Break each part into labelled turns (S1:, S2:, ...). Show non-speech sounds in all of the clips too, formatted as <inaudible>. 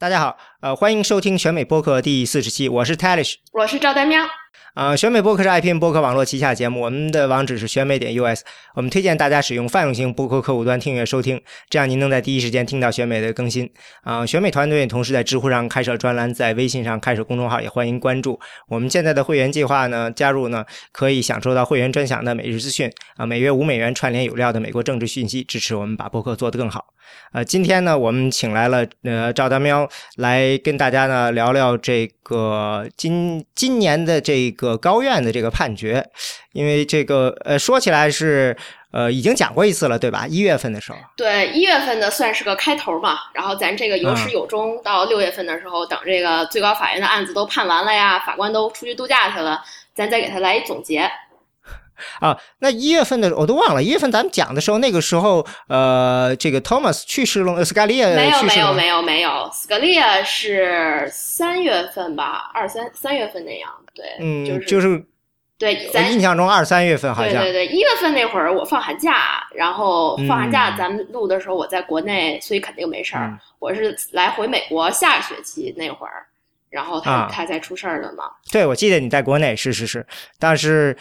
S1: 大家好，呃，欢迎收听选美播客第四十期，我是 Talish，
S2: 我是赵丹喵。
S1: 啊，选美播客是 IPN 播客网络旗下节目，我们的网址是选美点 US。我们推荐大家使用泛用型播客客户端订阅收听，这样您能在第一时间听到选美的更新。啊，选美团队同时在知乎上开设专栏，在微信上开设公众号，也欢迎关注。我们现在的会员计划呢，加入呢可以享受到会员专享的每日资讯啊，每月五美元串联有料的美国政治讯息，支持我们把播客做得更好。呃，今天呢，我们请来了呃赵大喵来跟大家呢聊聊这个今今年的这个高院的这个判决，因为这个呃说起来是呃已经讲过一次了，对吧？一月份的时候，
S2: 对一月份的算是个开头嘛，然后咱这个有始有终，到六月份的时候，等这个最高法院的案子都判完了呀，法官都出去度假去了，咱再给他来一总结。
S1: 啊，那一月份的我都忘了。一月份咱们讲的时候，那个时候，呃，这个 Thomas 去世了，斯卡利亚
S2: 没有没有没有没有，斯卡利亚是三月份吧，二三三月份那样。对，
S1: 嗯，
S2: 就是
S1: 就是
S2: 对，咱
S1: 印象中二三月份好像。
S2: 对对对，一月份那会儿我放寒假，然后放寒假咱们录的时候我在国内，所以肯定没事儿。我是来回美国下个学期那会儿，然后他他才出事儿的嘛。
S1: 对，我记得你在国内，是是是，但是。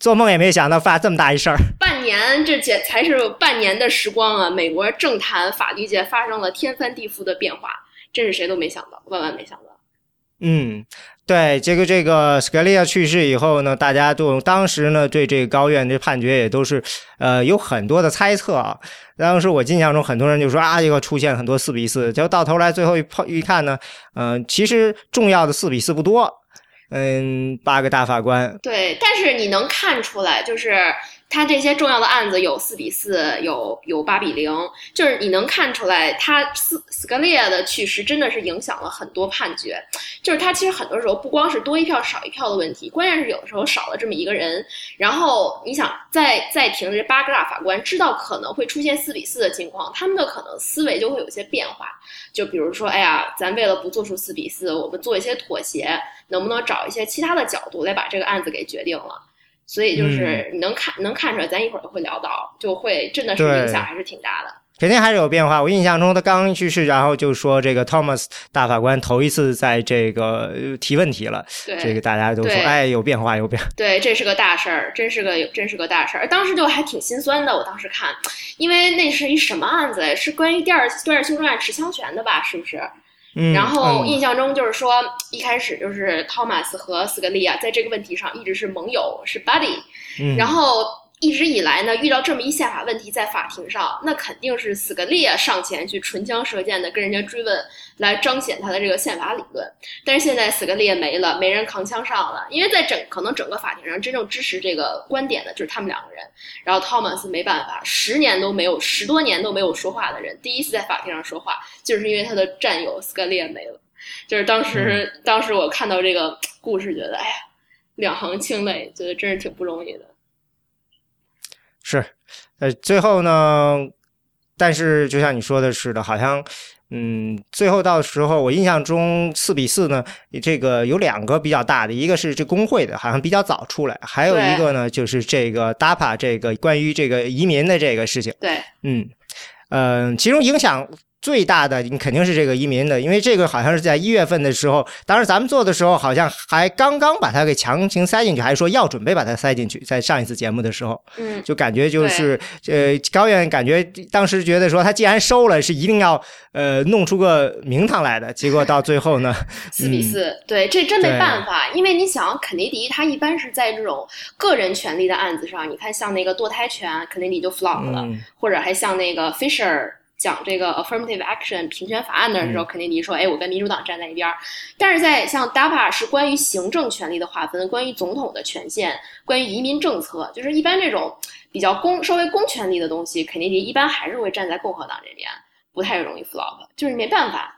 S1: 做梦也没想到发这么大一事儿，
S2: 半年这简才是半年的时光啊！美国政坛、法律界发生了天翻地覆的变化，真是谁都没想到，万万没想到。
S1: 嗯，对，这个这个斯卡利亚去世以后呢，大家都当时呢对这个高院这判决也都是呃有很多的猜测啊。当时我印象中很多人就说啊，这个出现很多四比四，结果到头来最后一碰一看呢，嗯，其实重要的四比四不多。嗯，八个大法官。
S2: 对，但是你能看出来，就是他这些重要的案子有四比四，有有八比零，就是你能看出来，他斯斯卡利亚的去世真的是影响了很多判决。就是他其实很多时候不光是多一票少一票的问题，关键是有的时候少了这么一个人，然后你想在在庭的这八个大法官知道可能会出现四比四的情况，他们的可能思维就会有些变化。就比如说，哎呀，咱为了不做出四比四，我们做一些妥协。能不能找一些其他的角度来把这个案子给决定了？所以就是你能看能看出来，咱一会儿会聊到，就会真的是影响还是挺大的。
S1: 肯定还是有变化。我印象中他刚去世，然后就说这个 Thomas 大法官头一次在这个提问题了，这个大家都说哎有变化有变。
S2: 对，这是个大事儿，真是个真是个大事儿。当时就还挺心酸的，我当时看，因为那是一什么案子？是关于第二第二修正案持枪权的吧？是不是？然后印象中就是说，一开始就是 Thomas 和斯格利亚在这个问题上一直是盟友，是 buddy。然后一直以来呢，遇到这么一宪法问题在法庭上，那肯定是斯格利亚上前去唇枪舌剑的跟人家追问。来彰显他的这个宪法理论，但是现在斯格利亚没了，没人扛枪上了，因为在整可能整个法庭上真正支持这个观点的就是他们两个人，然后 Thomas 没办法，十年都没有，十多年都没有说话的人，第一次在法庭上说话，就是因为他的战友斯格利亚没了，就是当时当时我看到这个故事，觉得哎呀，两行清泪，觉得真是挺不容易的。
S1: 是，呃，最后呢，但是就像你说的似的，好像。嗯，最后到时候我印象中四比四呢，这个有两个比较大的，一个是这工会的，好像比较早出来，还有一个呢就是这个 DAPA 这个关于这个移民的这个事情。
S2: 对，
S1: 嗯，嗯，其中影响。最大的你肯定是这个移民的，因为这个好像是在一月份的时候，当时咱们做的时候好像还刚刚把它给强行塞进去，还是说要准备把它塞进去，在上一次节目的时候，
S2: 嗯，
S1: 就感觉就是呃高院感觉当时觉得说他既然收了，是一定要呃弄出个名堂来的，结果到最后呢，<laughs>
S2: 四比四，对，这真没办法，因为你想肯尼迪他一般是在这种个人权利的案子上，你看像那个堕胎权，肯尼迪就 flop 了，或者还像那个 Fisher。讲这个 affirmative action 平权法案的时候，肯尼迪说，哎，我跟民主党站在一边儿。但是在像 DAPA 是关于行政权力的划分，关于总统的权限，关于移民政策，就是一般这种比较公稍微公权力的东西，肯尼迪一般还是会站在共和党这边，不太容易 flop，就是没办法。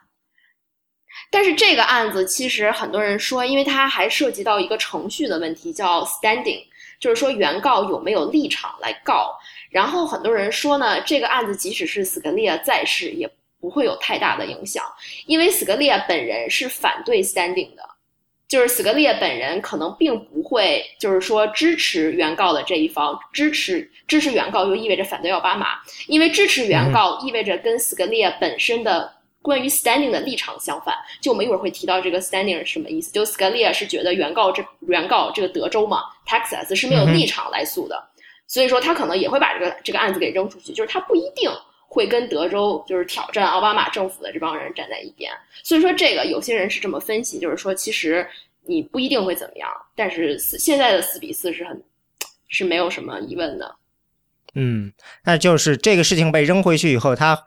S2: 但是这个案子其实很多人说，因为它还涉及到一个程序的问题，叫 standing，就是说原告有没有立场来告。然后很多人说呢，这个案子即使是斯格利亚在世，也不会有太大的影响，因为斯格利亚本人是反对 standing 的，就是斯格利亚本人可能并不会，就是说支持原告的这一方，支持支持原告就意味着反对奥巴马，因为支持原告意味着跟斯格利亚本身的关于 standing 的立场相反。就我们一会儿会提到这个 standing 是什么意思。就 Scalia 是觉得原告这原告这个德州嘛，Texas 是没有立场来诉的，所以说他可能也会把这个这个案子给扔出去，就是他不一定会跟德州就是挑战奥巴马政府的这帮人站在一边。所以说这个有些人是这么分析，就是说其实你不一定会怎么样，但是四现在的四比四是很是没有什么疑问的。
S1: 嗯，那就是这个事情被扔回去以后，他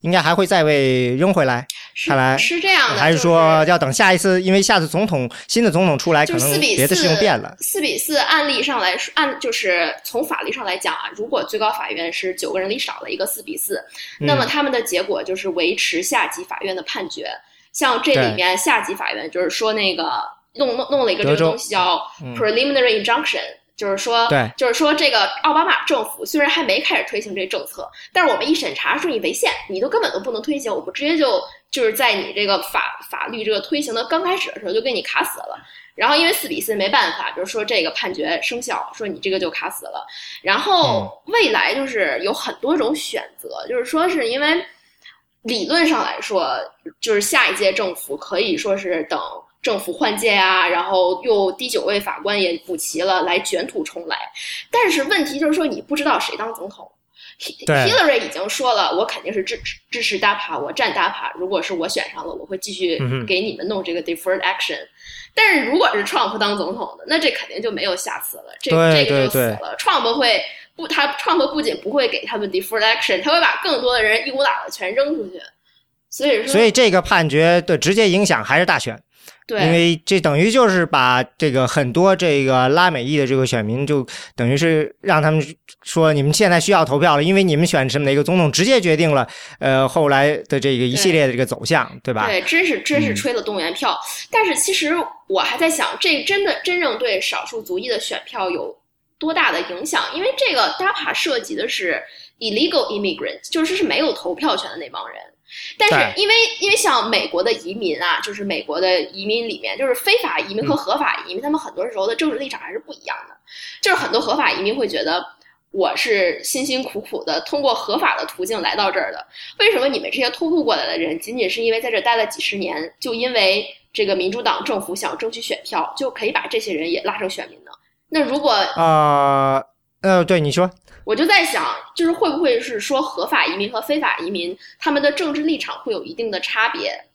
S1: 应该还会再被扔回来。看来
S2: 是这样的，
S1: 还
S2: 是
S1: 说要等下一次？因为下次总统新的总统出来，可能别的事情变了。
S2: 四比四，案例上来说，按就是从法律上来讲啊，如果最高法院是九个人里少了一个四比四，那么他们的结果就是维持下级法院的判决。像这里面下级法院就是说那个弄弄弄了一个这个东西叫 preliminary injunction。就是说，
S1: 对，
S2: 就是说，这个奥巴马政府虽然还没开始推行这政策，但是我们一审查说你违宪，你都根本都不能推行，我们直接就就是在你这个法法律这个推行的刚开始的时候就给你卡死了。然后因为四比四没办法，就是说这个判决生效，说你这个就卡死了。然后未来就是有很多种选择，就是说是因为理论上来说，就是下一届政府可以说是等。政府换届啊，然后又第九位法官也补齐了，来卷土重来。但是问题就是说，你不知道谁当总统。Hillary 已经说了，我肯定是支持支持 DAPA，我站 DAPA。如果是我选上了，我会继续给你们弄这个 deferred action。但是如果是 Trump 当总统的，那这肯定就没有下次了，这这个就死了。Trump 会不，他 Trump 不仅不会给他们 deferred action，他会把更多的人一股脑的全扔出去。所以说，
S1: 所以这个判决对直接影响还是大选。
S2: 对，
S1: 因为这等于就是把这个很多这个拉美裔的这个选民，就等于是让他们说你们现在需要投票了，因为你们选什么哪个总统，直接决定了呃后来的这个一系列的这个走向，对吧？
S2: 对，真是真是吹了动员票。但是其实我还在想，这真的真正对少数族裔的选票有多大的影响？因为这个 DAPA 涉及的是 illegal immigrant，就是是没有投票权的那帮人。但是因为因为像美国的移民啊，就是美国的移民里面，就是非法移民和合法移民，他们很多时候的政治立场还是不一样的。就是很多合法移民会觉得，我是辛辛苦苦的通过合法的途径来到这儿的，为什么你们这些偷渡过来的人，仅仅是因为在这待了几十年，就因为这个民主党政府想争取选票，就可以把这些人也拉成选民呢？那如果
S1: 啊呃，对你说。
S2: 我就在想，就是会不会是说合法移民和非法移民他们的政治立场会有一定的差别？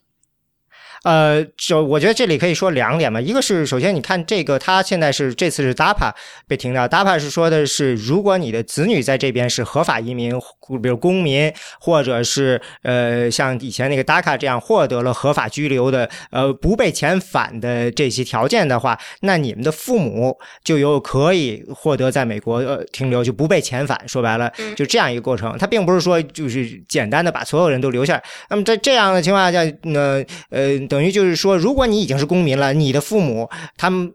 S1: 呃，就我觉得这里可以说两点嘛，一个是首先你看这个，他现在是这次是 DAPA 被停掉，DAPA 是说的是，如果你的子女在这边是合法移民，比如公民，或者是呃像以前那个 DACA 这样获得了合法居留的，呃不被遣返的这些条件的话，那你们的父母就有可以获得在美国呃停留，就不被遣返。说白了，就这样一个过程。他并不是说就是简单的把所有人都留下。那么在这样的情况下，那呃。等于就是说，如果你已经是公民了，你的父母他们。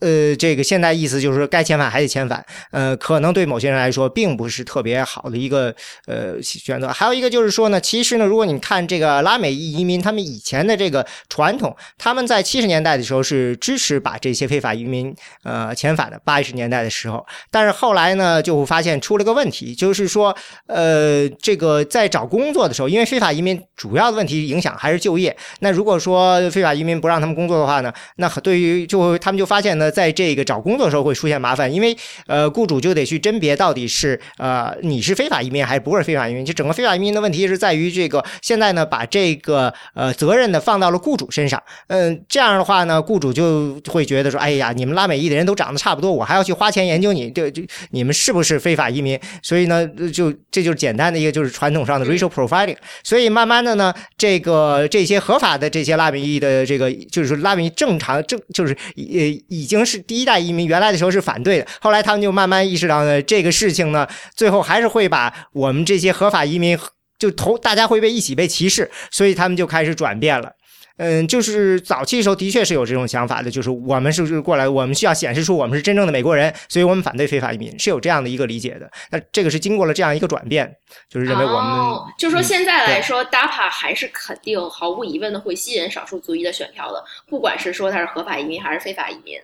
S1: 呃，这个现在意思就是说，该遣返还得遣返。呃，可能对某些人来说，并不是特别好的一个呃选择。还有一个就是说呢，其实呢，如果你看这个拉美移民，他们以前的这个传统，他们在七十年代的时候是支持把这些非法移民呃遣返的。八十年代的时候，但是后来呢，就会发现出了个问题，就是说，呃，这个在找工作的时候，因为非法移民主要的问题影响还是就业。那如果说非法移民不让他们工作的话呢，那对于就他们就发现呢。在这个找工作的时候会出现麻烦，因为呃，雇主就得去甄别到底是呃你是非法移民还是不是非法移民。就整个非法移民的问题是在于这个现在呢，把这个呃责任呢放到了雇主身上。嗯，这样的话呢，雇主就会觉得说，哎呀，你们拉美裔的人都长得差不多，我还要去花钱研究你，这这你们是不是非法移民？所以呢，就这就是简单的一个就是传统上的 racial profiling。所以慢慢的呢，这个这些合法的这些拉美裔的这个就是说拉美正常正就是呃已经。是第一代移民，原来的时候是反对的，后来他们就慢慢意识到呢，这个事情呢，最后还是会把我们这些合法移民就投，大家会被一起被歧视，所以他们就开始转变了。嗯，就是早期的时候的确是有这种想法的，就是我们是不是过来，我们需要显示出我们是真正的美国人，所以我们反对非法移民，是有这样的一个理解的。那这个是经过了这样一个转变，就是认为我们，
S2: 就是说现在来说，DAPA 还是肯定毫无疑问的会吸引少数族裔的选票的，不管是说他是合法移民还是非法移民。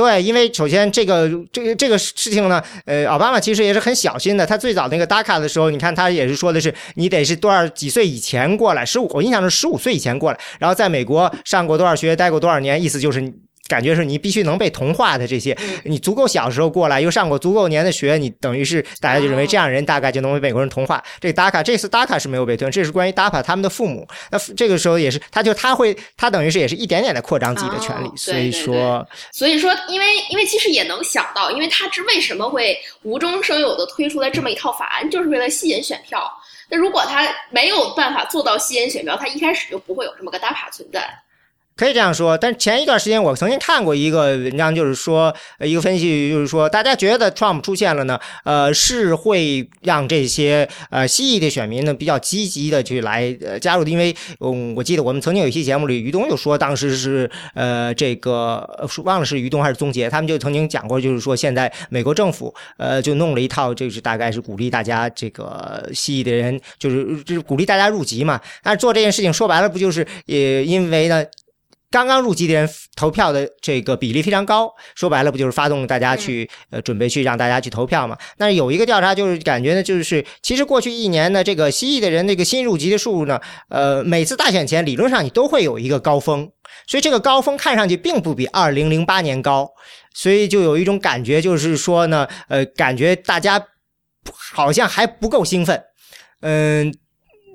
S1: 对，因为首先这个这个这个事情呢，呃，奥巴马其实也是很小心的。他最早那个 DACA 的时候，你看他也是说的是，你得是多少几岁以前过来，十五，我印象是十五岁以前过来，然后在美国上过多少学，待过多少年，意思就是。感觉是你必须能被同化的这些，你足够小时候过来，又上过足够年的学，你等于是大家就认为这样人大概就能被美国人同化。这 DACA 这次 DACA 是没有被推，这是关于 DAPA 他们的父母。那这个时候也是，他就他会他等于是也是一点点的扩张自己的权利。所以说，
S2: 所以说，因为因为其实也能想到，因为他之为什么会无中生有的推出来这么一套法案，就是为了吸引选票。那如果他没有办法做到吸引选票，他一开始就不会有这么个 DAPA 存在。
S1: 可以这样说，但前一段时间我曾经看过一个文章，就是说一个分析，就是说大家觉得 Trump 出现了呢，呃，是会让这些呃西裔的选民呢比较积极的去来呃加入，因为嗯，我记得我们曾经有一期节目里，于东就说当时是呃这个忘了是于东还是宗杰，他们就曾经讲过，就是说现在美国政府呃就弄了一套，就是大概是鼓励大家这个西裔的人，就是就是鼓励大家入籍嘛。但是做这件事情说白了，不就是也因为呢？刚刚入籍的人投票的这个比例非常高，说白了不就是发动大家去呃准备去让大家去投票嘛？那有一个调查就是感觉呢，就是其实过去一年呢，这个西裔的人那个新入籍的数呢，呃，每次大选前理论上你都会有一个高峰，所以这个高峰看上去并不比二零零八年高，所以就有一种感觉就是说呢，呃，感觉大家好像还不够兴奋，嗯。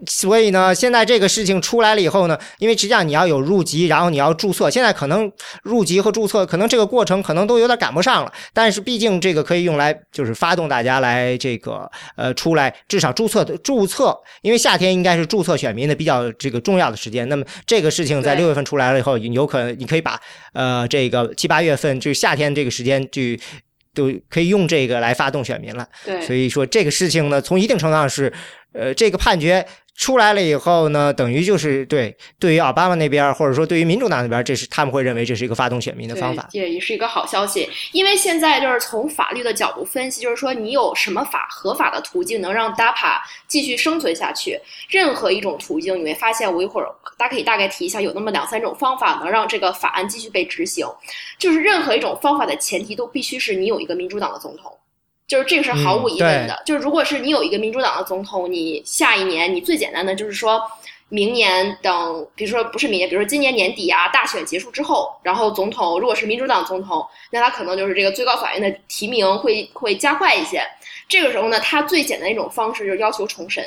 S1: 所以呢，现在这个事情出来了以后呢，因为实际上你要有入籍，然后你要注册，现在可能入籍和注册可能这个过程可能都有点赶不上了。但是毕竟这个可以用来就是发动大家来这个呃出来，至少注册的注册，因为夏天应该是注册选民的比较这个重要的时间。那么这个事情在六月份出来了以后，有可能你可以把呃这个七八月份就是夏天这个时间就都可以用这个来发动选民了。
S2: 对，
S1: 所以说这个事情呢，从一定程度上是呃这个判决。出来了以后呢，等于就是对对于奥巴马那边，或者说对于民主党那边，这是他们会认为这是一个发动选民的方法，
S2: 也也是一个好消息。因为现在就是从法律的角度分析，就是说你有什么法合法的途径能让 DAPA 继续生存下去？任何一种途径，你会发现我一会儿大家可以大概提一下，有那么两三种方法能让这个法案继续被执行。就是任何一种方法的前提都必须是你有一个民主党的总统。就是这个是毫无疑问的，就是如果是你有一个民主党的总统，你下一年你最简单的就是说，明年等，比如说不是明年，比如说今年年底啊，大选结束之后，然后总统如果是民主党总统，那他可能就是这个最高法院的提名会会加快一些。这个时候呢，他最简单一种方式就是要求重审，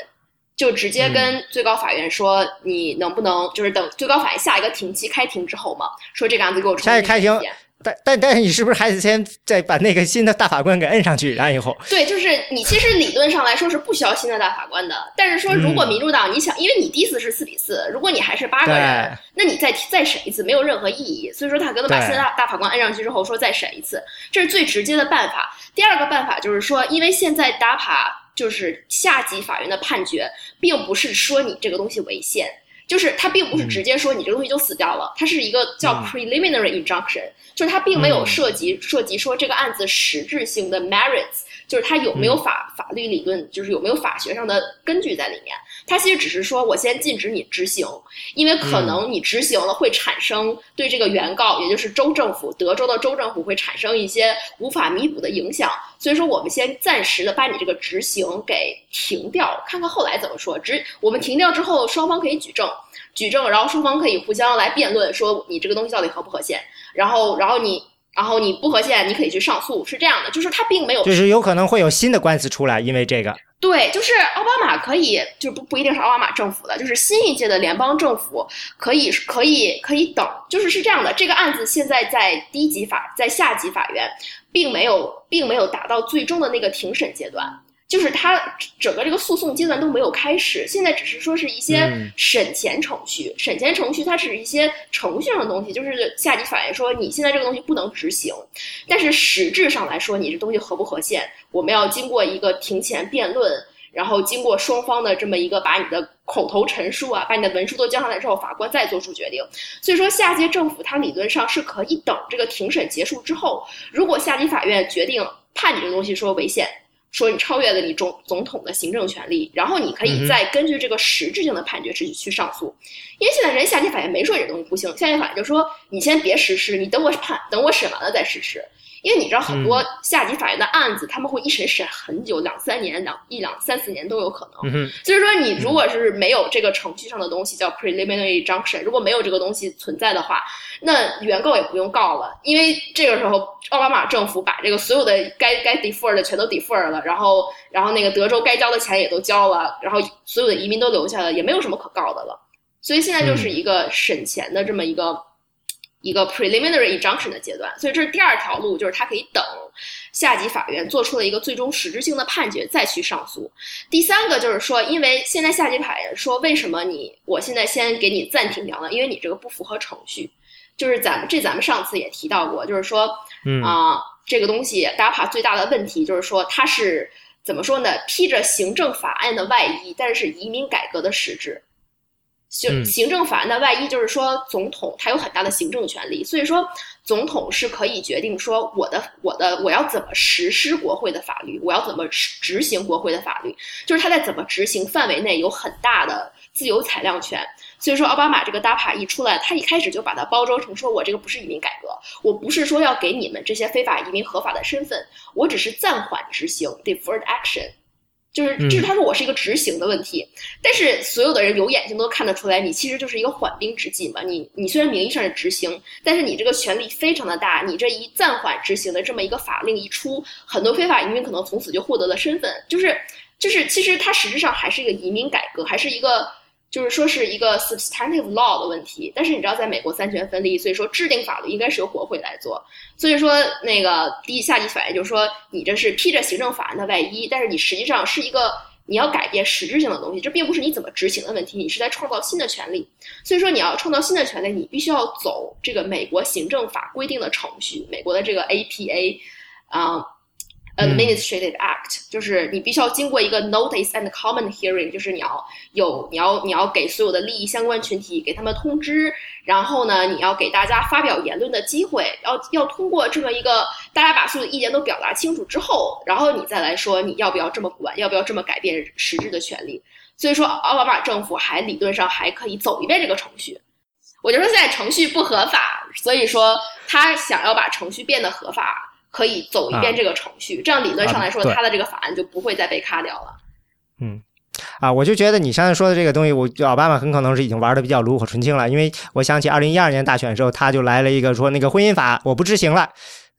S2: 就直接跟最高法院说，你能不能就是等最高法院下一个庭期开庭之后嘛，说这个案子给我重新
S1: 开庭。但但但是你是不是还得先再把那个新的大法官给摁上去，然后以后？
S2: 对，就是你其实理论上来说是不需要新的大法官的，但是说如果民主党你想，因为你第一次是四比四，如果你还是八个人，那你再再审一次没有任何意义。所以说他可能把新的大大法官摁上去之后说再审一次，这是最直接的办法。第二个办法就是说，因为现在 DAPA 就是下级法院的判决，并不是说你这个东西违宪。就是它并不是直接说你这个东西就死掉了，它是一个叫 preliminary injunction，就是它并没有涉及涉及说这个案子实质性的 merits。就是它有没有法法律理论，就是有没有法学上的根据在里面？它其实只是说我先禁止你执行，因为可能你执行了会产生对这个原告，也就是州政府，德州的州政府会产生一些无法弥补的影响。所以说，我们先暂时的把你这个执行给停掉，看看后来怎么说。执我们停掉之后，双方可以举证，举证，然后双方可以互相来辩论，说你这个东西到底合不合宪。然后，然后你。然后你不合宪，你可以去上诉，是这样的，就是他并没有，
S1: 就是有可能会有新的官司出来，因为这个。
S2: 对，就是奥巴马可以，就不不一定是奥巴马政府的，就是新一届的联邦政府可以可以可以等，就是是这样的，这个案子现在在低级法，在下级法院，并没有并没有达到最终的那个庭审阶段。就是它整个这个诉讼阶段都没有开始，现在只是说是一些审前程序，审前程序它是一些程序上的东西，就是下级法院说你现在这个东西不能执行，但是实质上来说你这东西合不合宪，我们要经过一个庭前辩论，然后经过双方的这么一个把你的口头陈述啊，把你的文书都交上来之后，法官再做出决定。所以说下届政府它理论上是可以等这个庭审结束之后，如果下级法院决定判你这个东西说违宪。说你超越了你总总统的行政权利，然后你可以再根据这个实质性的判决去去上诉，因为现在人下级法院没说这东西不行，下级法院就说你先别实施，你等我判，等我审完了再实施。因为你知道很多下级法院的案子，他们会一审审很久，两三年、两一两三四年都有可能。所以说，你如果是没有这个程序上的东西叫 preliminary injunction，如果没有这个东西存在的话，那原告也不用告了，因为这个时候奥巴马政府把这个所有的该该 defer 的全都 defer 了，然后然后那个德州该交的钱也都交了，然后所有的移民都留下了，也没有什么可告的了。所以现在就是一个审钱的这么一个。一个 preliminary injunction 的阶段，所以这是第二条路，就是它可以等下级法院做出了一个最终实质性的判决再去上诉。第三个就是说，因为现在下级法院说，为什么你我现在先给你暂停掉呢？因为你这个不符合程序。就是咱们这咱们上次也提到过，就是说，啊，这个东西 DAPA 最大的问题就是说，它是怎么说呢？披着行政法案的外衣，但是移民改革的实质。行行政法案的外衣就是说，总统他有很大的行政权力，所以说总统是可以决定说我的我的我要怎么实施国会的法律，我要怎么执行国会的法律，就是他在怎么执行范围内有很大的自由裁量权。所以说，奥巴马这个 DAPA 一出来，他一开始就把它包装成说我这个不是移民改革，我不是说要给你们这些非法移民合法的身份，我只是暂缓执行 deferred action。就是就是他说我是一个执行的问题，但是所有的人有眼睛都看得出来，你其实就是一个缓兵之计嘛。你你虽然名义上是执行，但是你这个权力非常的大。你这一暂缓执行的这么一个法令一出，很多非法移民可能从此就获得了身份。就是就是其实它实质上还是一个移民改革，还是一个。就是说是一个 substantive law 的问题，但是你知道，在美国三权分立，所以说制定法律应该是由国会来做。所以说，那个第一下级法院就是说，你这是披着行政法案的外衣，但是你实际上是一个你要改变实质性的东西，这并不是你怎么执行的问题，你是在创造新的权利。所以说，你要创造新的权利，你必须要走这个美国行政法规定的程序，美国的这个 APA，啊。Administrative Act 就是你必须要经过一个 Notice and Comment Hearing，就是你要有你要你要给所有的利益相关群体给他们通知，然后呢，你要给大家发表言论的机会，要要通过这么一个大家把所有的意见都表达清楚之后，然后你再来说你要不要这么管，要不要这么改变实质的权利。所以说，奥巴马政府还理论上还可以走一遍这个程序。我就说现在程序不合法，所以说他想要把程序变得合法。可以走一遍这个程序，这样理论上来说，他的这个法案就不会再被卡掉了。
S1: 嗯，啊，我就觉得你刚才说的这个东西，我奥巴马很可能是已经玩的比较炉火纯青了，因为我想起二零一二年大选的时候，他就来了一个说那个婚姻法我不执行了，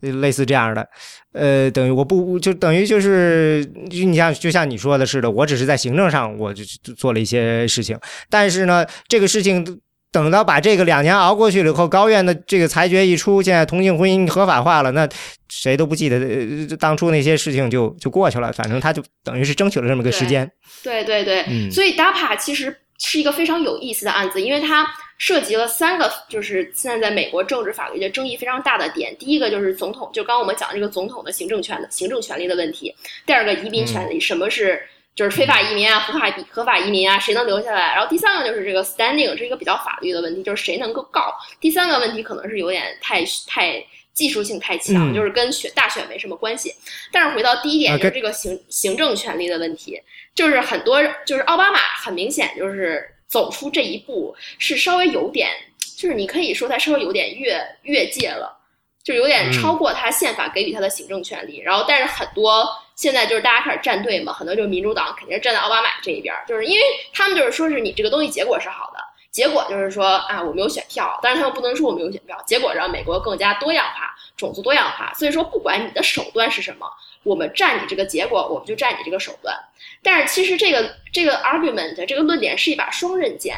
S1: 类似这样的，呃，等于我不就等于就是你像就像你说的似的，我只是在行政上我就做了一些事情，但是呢，这个事情。等到把这个两年熬过去了以后，高院的这个裁决一出，现在同性婚姻合法化了，那谁都不记得当初那些事情就就过去了。反正他就等于是争取了这么个时间。
S2: 对对对，所以 DAPA 其实是一个非常有意思的案子，因为它涉及了三个，就是现在在美国政治法律的争议非常大的点。第一个就是总统，就刚刚我们讲这个总统的行政权的行政权利的问题。第二个移民权利，什么是？就是非法移民啊，合法合法移民啊，谁能留下来？然后第三个就是这个 standing，这是一个比较法律的问题，就是谁能够告。第三个问题可能是有点太太技术性太强，就是跟选大选没什么关系。但是回到第一点，就是这个行行政权力的问题，就是很多就是奥巴马很明显就是走出这一步是稍微有点，就是你可以说他稍微有点越越界了。就有点超过他宪法给予他的行政权利，然后但是很多现在就是大家开始站队嘛，很多就是民主党肯定是站在奥巴马这一边，就是因为他们就是说是你这个东西结果是好的，结果就是说啊我们有选票，但是他们不能说我们有选票，结果让美国更加多样化，种族多样化，所以说不管你的手段是什么，我们占你这个结果，我们就占你这个手段。但是其实这个这个 argument 这个论点是一把双刃剑。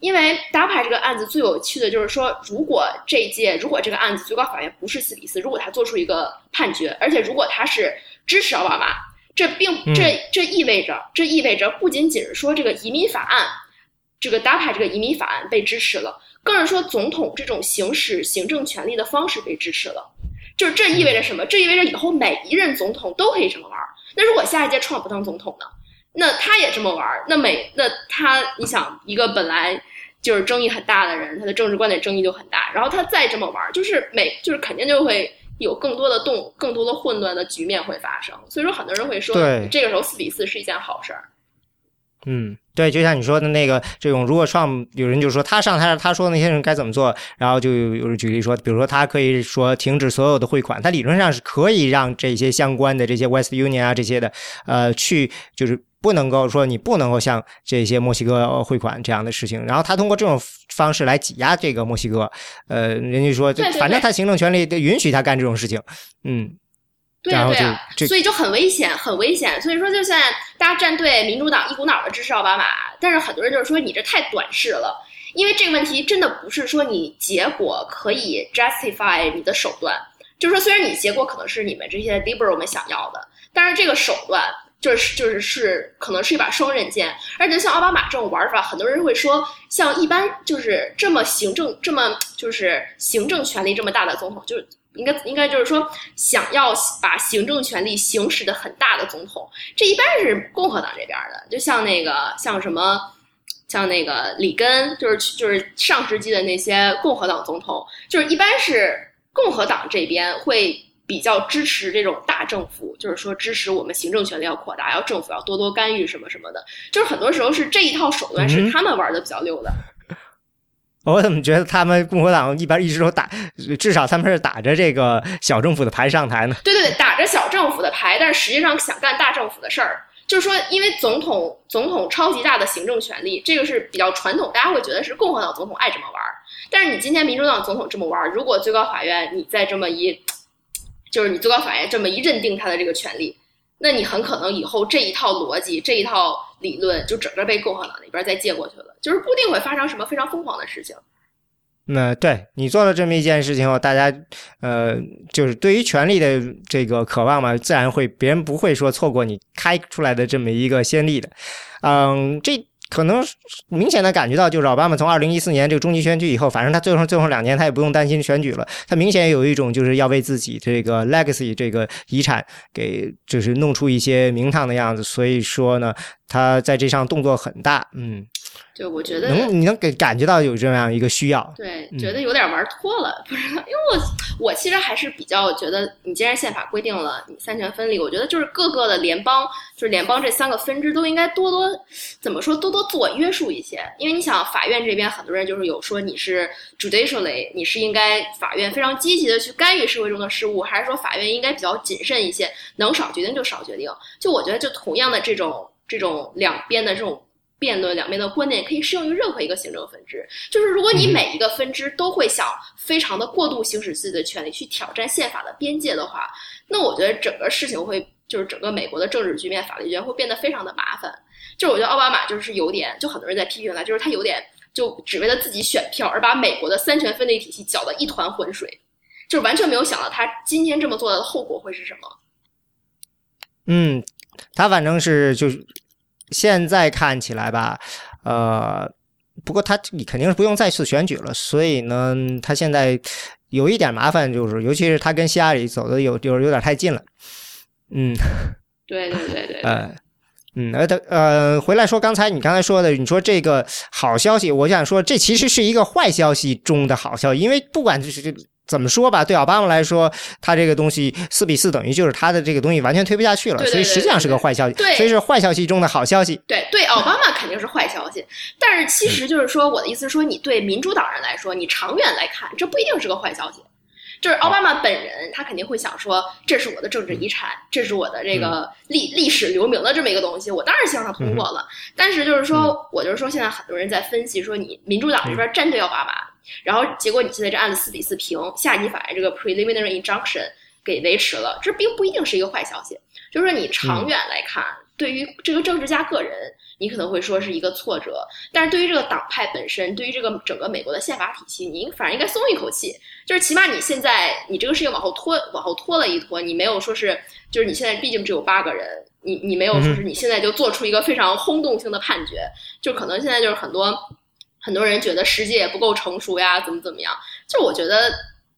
S2: 因为 DAPA 这个案子最有趣的就是说，如果这一届，如果这个案子最高法院不是死理斯，如果他做出一个判决，而且如果他是支持奥巴马，这并这这意味着，这意味着不仅仅是说这个移民法案，这个 DAPA 这个移民法案被支持了，更是说总统这种行使行政权力的方式被支持了。就是这意味着什么？这意味着以后每一任总统都可以这么玩。那如果下一届 Trump 当总统呢？那他也这么玩？那每那他，你想一个本来。就是争议很大的人，他的政治观点争议就很大。然后他再这么玩，就是每就是肯定就会有更多的动、更多的混乱的局面会发生。所以说，很多人会说，这个时候四比四是一件好事儿。
S1: 嗯，对，就像你说的那个这种，如果上有人就说他上台他说的那些人该怎么做，然后就有人举例说，比如说他可以说停止所有的汇款，他理论上是可以让这些相关的这些 West Union 啊这些的，呃，去就是不能够说你不能够向这些墨西哥汇款这样的事情，然后他通过这种方式来挤压这个墨西哥，呃，人家说反正他行政权力允许他干这种事情，嗯。
S2: 对啊，对啊，所以就很危险，很危险。所以说，就现在大家站队，民主党一股脑的支持奥巴马，但是很多人就是说你这太短视了，因为这个问题真的不是说你结果可以 justify 你的手段。就是说，虽然你结果可能是你们这些 liberal 们想要的，但是这个手段就是就是是可能是一把双刃剑。而且像奥巴马这种玩法，很多人会说，像一般就是这么行政这么就是行政权力这么大的总统，就是。应该应该就是说，想要把行政权力行使的很大的总统，这一般是共和党这边的。就像那个像什么，像那个里根，就是就是上世纪的那些共和党总统，就是一般是共和党这边会比较支持这种大政府，就是说支持我们行政权力要扩大，要政府要多多干预什么什么的。就是很多时候是这一套手段是他们玩的比较溜的。<laughs>
S1: 我怎么觉得他们共和党一般一直都打，至少他们是打着这个小政府的牌上台呢？
S2: 对对对，打着小政府的牌，但是实际上想干大政府的事儿。就是说，因为总统总统超级大的行政权力，这个是比较传统，大家会觉得是共和党总统爱这么玩儿。但是你今天民主党总统这么玩儿，如果最高法院你再这么一，就是你最高法院这么一认定他的这个权利，那你很可能以后这一套逻辑、这一套理论就整个被共和党那边再借过去了。就是不定会发生什么非常疯狂的事情。
S1: 那对你做了这么一件事情后，大家呃，就是对于权力的这个渴望嘛，自然会别人不会说错过你开出来的这么一个先例的。嗯，这。可能明显的感觉到，就是奥巴马从二零一四年这个中期选举以后，反正他最后最后两年他也不用担心选举了。他明显有一种就是要为自己这个 legacy 这个遗产给就是弄出一些名堂的样子。所以说呢，他在这上动作很大，嗯。
S2: 就我觉得
S1: 能，你能给感觉到有这样一个需要，
S2: 对，觉得有点玩脱了，不知道，因为我我其实还是比较觉得，你既然宪法规定了你三权分立，我觉得就是各个的联邦，就是联邦这三个分支都应该多多怎么说，多多自我约束一些，因为你想法院这边很多人就是有说你是 judicially，你是应该法院非常积极的去干预社会中的事务，还是说法院应该比较谨慎一些，能少决定就少决定？就我觉得就同样的这种这种两边的这种。辩论两边的观点可以适用于任何一个行政分支，就是如果你每一个分支都会想非常的过度行使自己的权利去挑战宪法的边界的话，那我觉得整个事情会就是整个美国的政治局面、法律局面会变得非常的麻烦。就是我觉得奥巴马就是有点，就很多人在批评他，就是他有点就只为了自己选票而把美国的三权分立体系搅得一团浑水，就是完全没有想到他今天这么做的后果会是什么。
S1: 嗯，他反正是就是。现在看起来吧，呃，不过他你肯定是不用再次选举了，所以呢，他现在有一点麻烦，就是尤其是他跟希拉里走的有就是有点太近了，
S2: 嗯，对对对对，<laughs> 呃，
S1: 嗯，呃，呃，回来说刚才你刚才说的，你说这个好消息，我想说这其实是一个坏消息中的好消息，因为不管就是这。怎么说吧，对奥巴马来说，他这个东西四比四等于就是他的这个东西完全推不下去了，所以实际上是个坏消息，所以是坏消息中的好消息。
S2: 对，对奥巴马肯定是坏消息，但是其实就是说，我的意思是说，你对民主党人来说，你长远来看，这不一定是个坏消息。就是奥巴马本人，他肯定会想说，这是我的政治遗产，这是我的这个历历史留名的这么一个东西，我当然希望他通过了。但是就是说，我就是说，现在很多人在分析说，你民主党这边站队奥巴马。然后结果你现在这案子四比四平，下级法院这个 preliminary injunction 给维持了，这并不一定是一个坏消息。就是说你长远来看，对于这个政治家个人，你可能会说是一个挫折；但是对于这个党派本身，对于这个整个美国的宪法体系，你反而应该松一口气。就是起码你现在你这个事情往后拖，往后拖了一拖，你没有说是，就是你现在毕竟只有八个人，你你没有说是你现在就做出一个非常轰动性的判决，就可能现在就是很多。很多人觉得时机也不够成熟呀，怎么怎么样？就我觉得，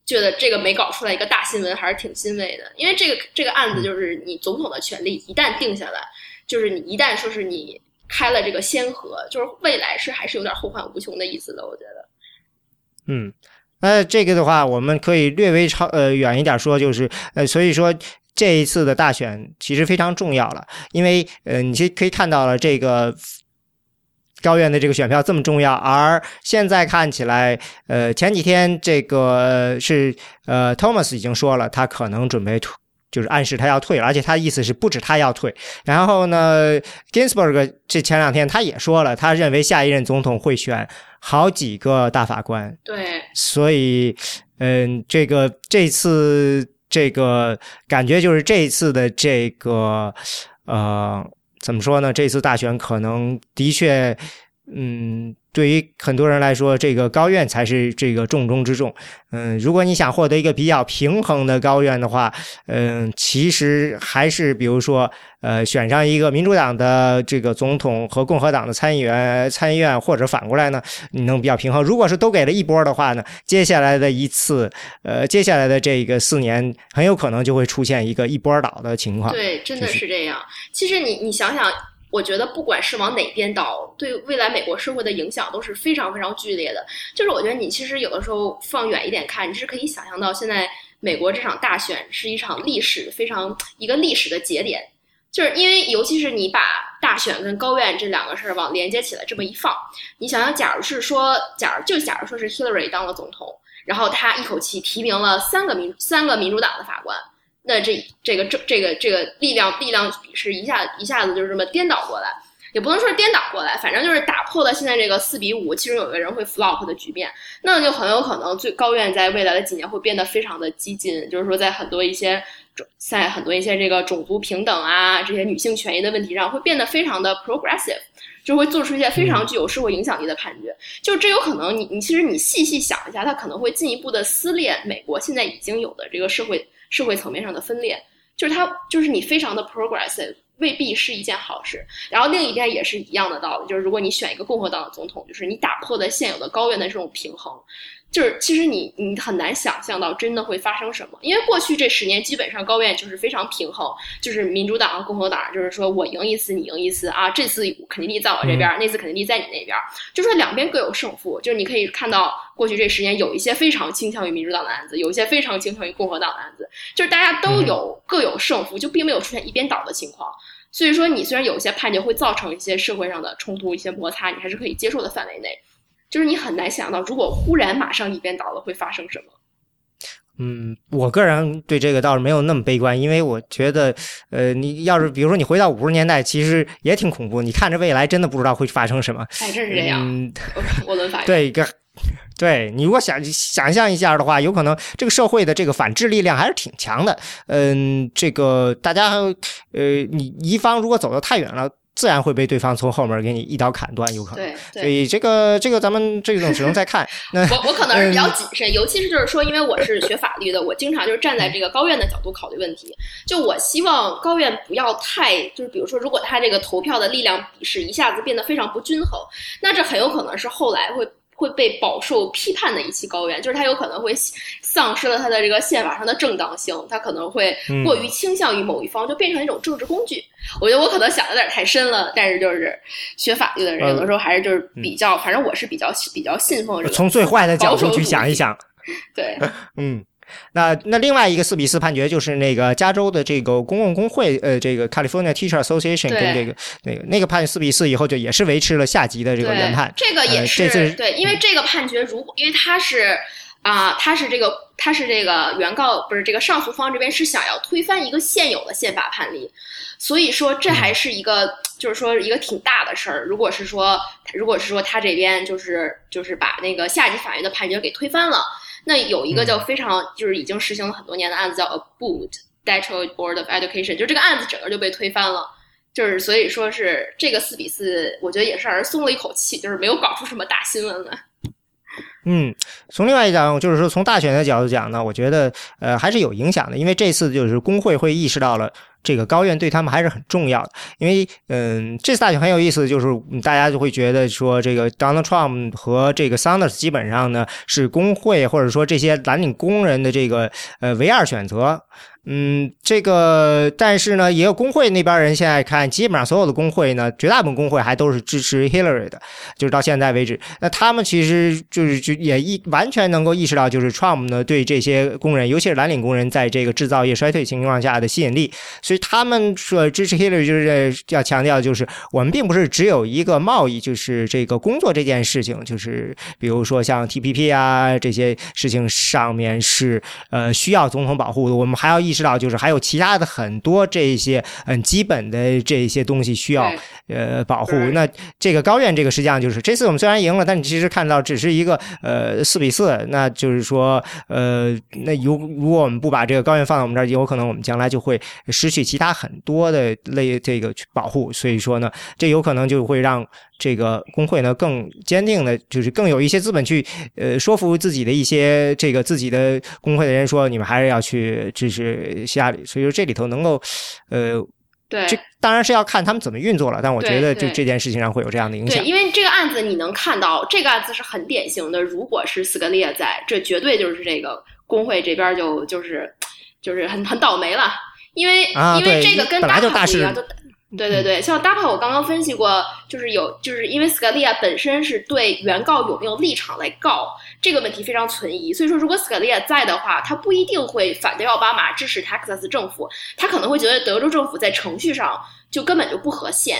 S2: 觉得这个没搞出来一个大新闻，还是挺欣慰的。因为这个这个案子，就是你总统的权利一旦定下来，就是你一旦说是你开了这个先河，就是未来是还是有点后患无穷的意思的。我觉得，
S1: 嗯。那这个的话，我们可以略微超呃远一点说，就是呃，所以说这一次的大选其实非常重要了，因为呃，你其实可以看到了这个高院的这个选票这么重要，而现在看起来，呃，前几天这个是呃，Thomas 已经说了，他可能准备退。就是暗示他要退了，而且他意思是不止他要退。然后呢，Ginsburg 这前两天他也说了，他认为下一任总统会选好几个大法官。
S2: 对，
S1: 所以，嗯，这个这次这个感觉就是这一次的这个呃，怎么说呢？这次大选可能的确，嗯。对于很多人来说，这个高院才是这个重中之重。嗯，如果你想获得一个比较平衡的高院的话，嗯，其实还是比如说，呃，选上一个民主党的这个总统和共和党的参议员、参议院，或者反过来呢，你能比较平衡。如果是都给了一波的话呢，接下来的一次，呃，接下来的这个四年，很有可能就会出现一个一波倒的情况。
S2: 对，真的是这样。其实你你想想。我觉得不管是往哪边倒，对未来美国社会的影响都是非常非常剧烈的。就是我觉得你其实有的时候放远一点看，你是可以想象到现在美国这场大选是一场历史非常一个历史的节点。就是因为尤其是你把大选跟高院这两个事儿往连接起来这么一放，你想想，假如是说，假如就假如说是 Hillary 当了总统，然后他一口气提名了三个民三个民主党的法官。那这这个这这个这个力量力量比是一下一下子就是这么颠倒过来，也不能说是颠倒过来，反正就是打破了现在这个四比五，其中有个人会 flop 的局面，那就很有可能最高院在未来的几年会变得非常的激进，就是说在很多一些在很多一些这个种族平等啊这些女性权益的问题上会变得非常的 progressive，就会做出一些非常具有社会影响力的判决，就这有可能你你其实你细细想一下，它可能会进一步的撕裂美国现在已经有的这个社会。社会层面上的分裂，就是它，就是你非常的 progressive，未必是一件好事。然后另一边也是一样的道理，就是如果你选一个共和党的总统，就是你打破了现有的高院的这种平衡。就是其实你你很难想象到真的会发生什么，因为过去这十年基本上高院就是非常平衡，就是民主党和共和党，就是说我赢一次你赢一次啊，这次肯尼迪在我这边，那次肯尼迪在你那边，就说两边各有胜负。就是你可以看到过去这十年有一些非常倾向于民主党的案子，有一些非常倾向于共和党的案子，就是大家都有各有胜负，就并没有出现一边倒的情况。所以说你虽然有一些判决会造成一些社会上的冲突、一些摩擦，你还是可以接受的范围内。就是你很难想到，如果忽然马上一边倒了，会发生什么？
S1: 嗯，我个人对这个倒是没有那么悲观，因为我觉得，呃，你要是比如说你回到五十年代，其实也挺恐怖。你看着未来，真的不知道会发生什么。
S2: 哎，真是这样。嗯，我轮法 <laughs>
S1: 对，个对你如果想想象一下的话，有可能这个社会的这个反制力量还是挺强的。嗯，这个大家呃，你一方如果走得太远了。自然会被对方从后面给你一刀砍断，有可能。
S2: 对，
S1: 所以这个这个咱们这种只能再看。那
S2: 我我可能是比较谨慎，<laughs> 尤其是就是说，因为我是学法律的，我经常就是站在这个高院的角度考虑问题。就我希望高院不要太，就是比如说，如果他这个投票的力量比是一下子变得非常不均衡，那这很有可能是后来会。会被饱受批判的一期高院，就是他有可能会丧失了他的这个宪法上的正当性，他可能会过于倾向于某一方，就变成一种政治工具。我觉得我可能想的有点太深了，但是就是学法律的人有的时候还是就是比较，反正我是比较比较信奉这个
S1: 从最坏的角度去想一想。
S2: 对，<laughs>
S1: 嗯。那那另外一个四比四判决就是那个加州的这个公共工会，呃，这个 California Teacher Association 跟这个那个那个判四比四以后，就也是维持了下级的这个原判。
S2: 这个也是对，因为这个判决如果因为他是啊，他是这个他是这个原告不是这个上诉方这边是想要推翻一个现有的宪法判例，所以说这还是一个就是说一个挺大的事儿。如果是说如果是说他这边就是就是把那个下级法院的判决给推翻了。那有一个叫非常就是已经实行了很多年的案子叫 Abood Detroit Board of Education，就这个案子整个就被推翻了，就是所以说是这个四比四，我觉得也是让人松了一口气，就是没有搞出什么大新闻来。<laughs>
S1: 嗯，从另外一讲，就是说从大选的角度讲呢，我觉得呃还是有影响的，因为这次就是工会会意识到了。这个高院对他们还是很重要的，因为嗯，这次大选很有意思，就是大家就会觉得说，这个 Donald Trump 和这个 Sanders 基本上呢是工会或者说这些蓝领工人的这个呃唯二选择。嗯，这个，但是呢，也有工会那边人现在看，基本上所有的工会呢，绝大部分工会还都是支持 Hillary 的，就是到现在为止。那他们其实就是就也一完全能够意识到，就是 Trump 呢对这些工人，尤其是蓝领工人，在这个制造业衰退情况下的吸引力。所以他们说支持 Hillary 就是要强调，就是我们并不是只有一个贸易，就是这个工作这件事情，就是比如说像 TPP 啊这些事情上面是呃需要总统保护的，我们还要意识到，就是还有其他的很多这些嗯基本的这些东西需要呃保护。那这个高院这个实际上就是这次我们虽然赢了，但你其实看到只是一个呃四比四，那就是说呃那如如果我们不把这个高院放在我们这儿，有可能我们将来就会失去其他很多的类这个保护。所以说呢，这有可能就会让这个工会呢更坚定的，就是更有一些资本去呃说服自己的一些这个自己的工会的人说，你们还是要去支持希拉里。所以说这里头能够呃，
S2: 对，
S1: 这当然是要看他们怎么运作了。但我觉得就这件事情上会有这样的影响。
S2: 对，因为这个案子你能看到，这个案子是很典型的。如果是斯格利亚在，这绝对就是这个工会这边就就是就是很很倒霉了。因为因为这个跟
S1: 大
S2: 不一样，就对对对，像 DAPA 我刚刚分析过，就是有就是因为 Scalia 本身是对原告有没有立场来告这个问题非常存疑，所以说如果 Scalia 在的话，他不一定会反对奥巴马支持 Texas 政府，他可能会觉得德州政府在程序上就根本就不合宪。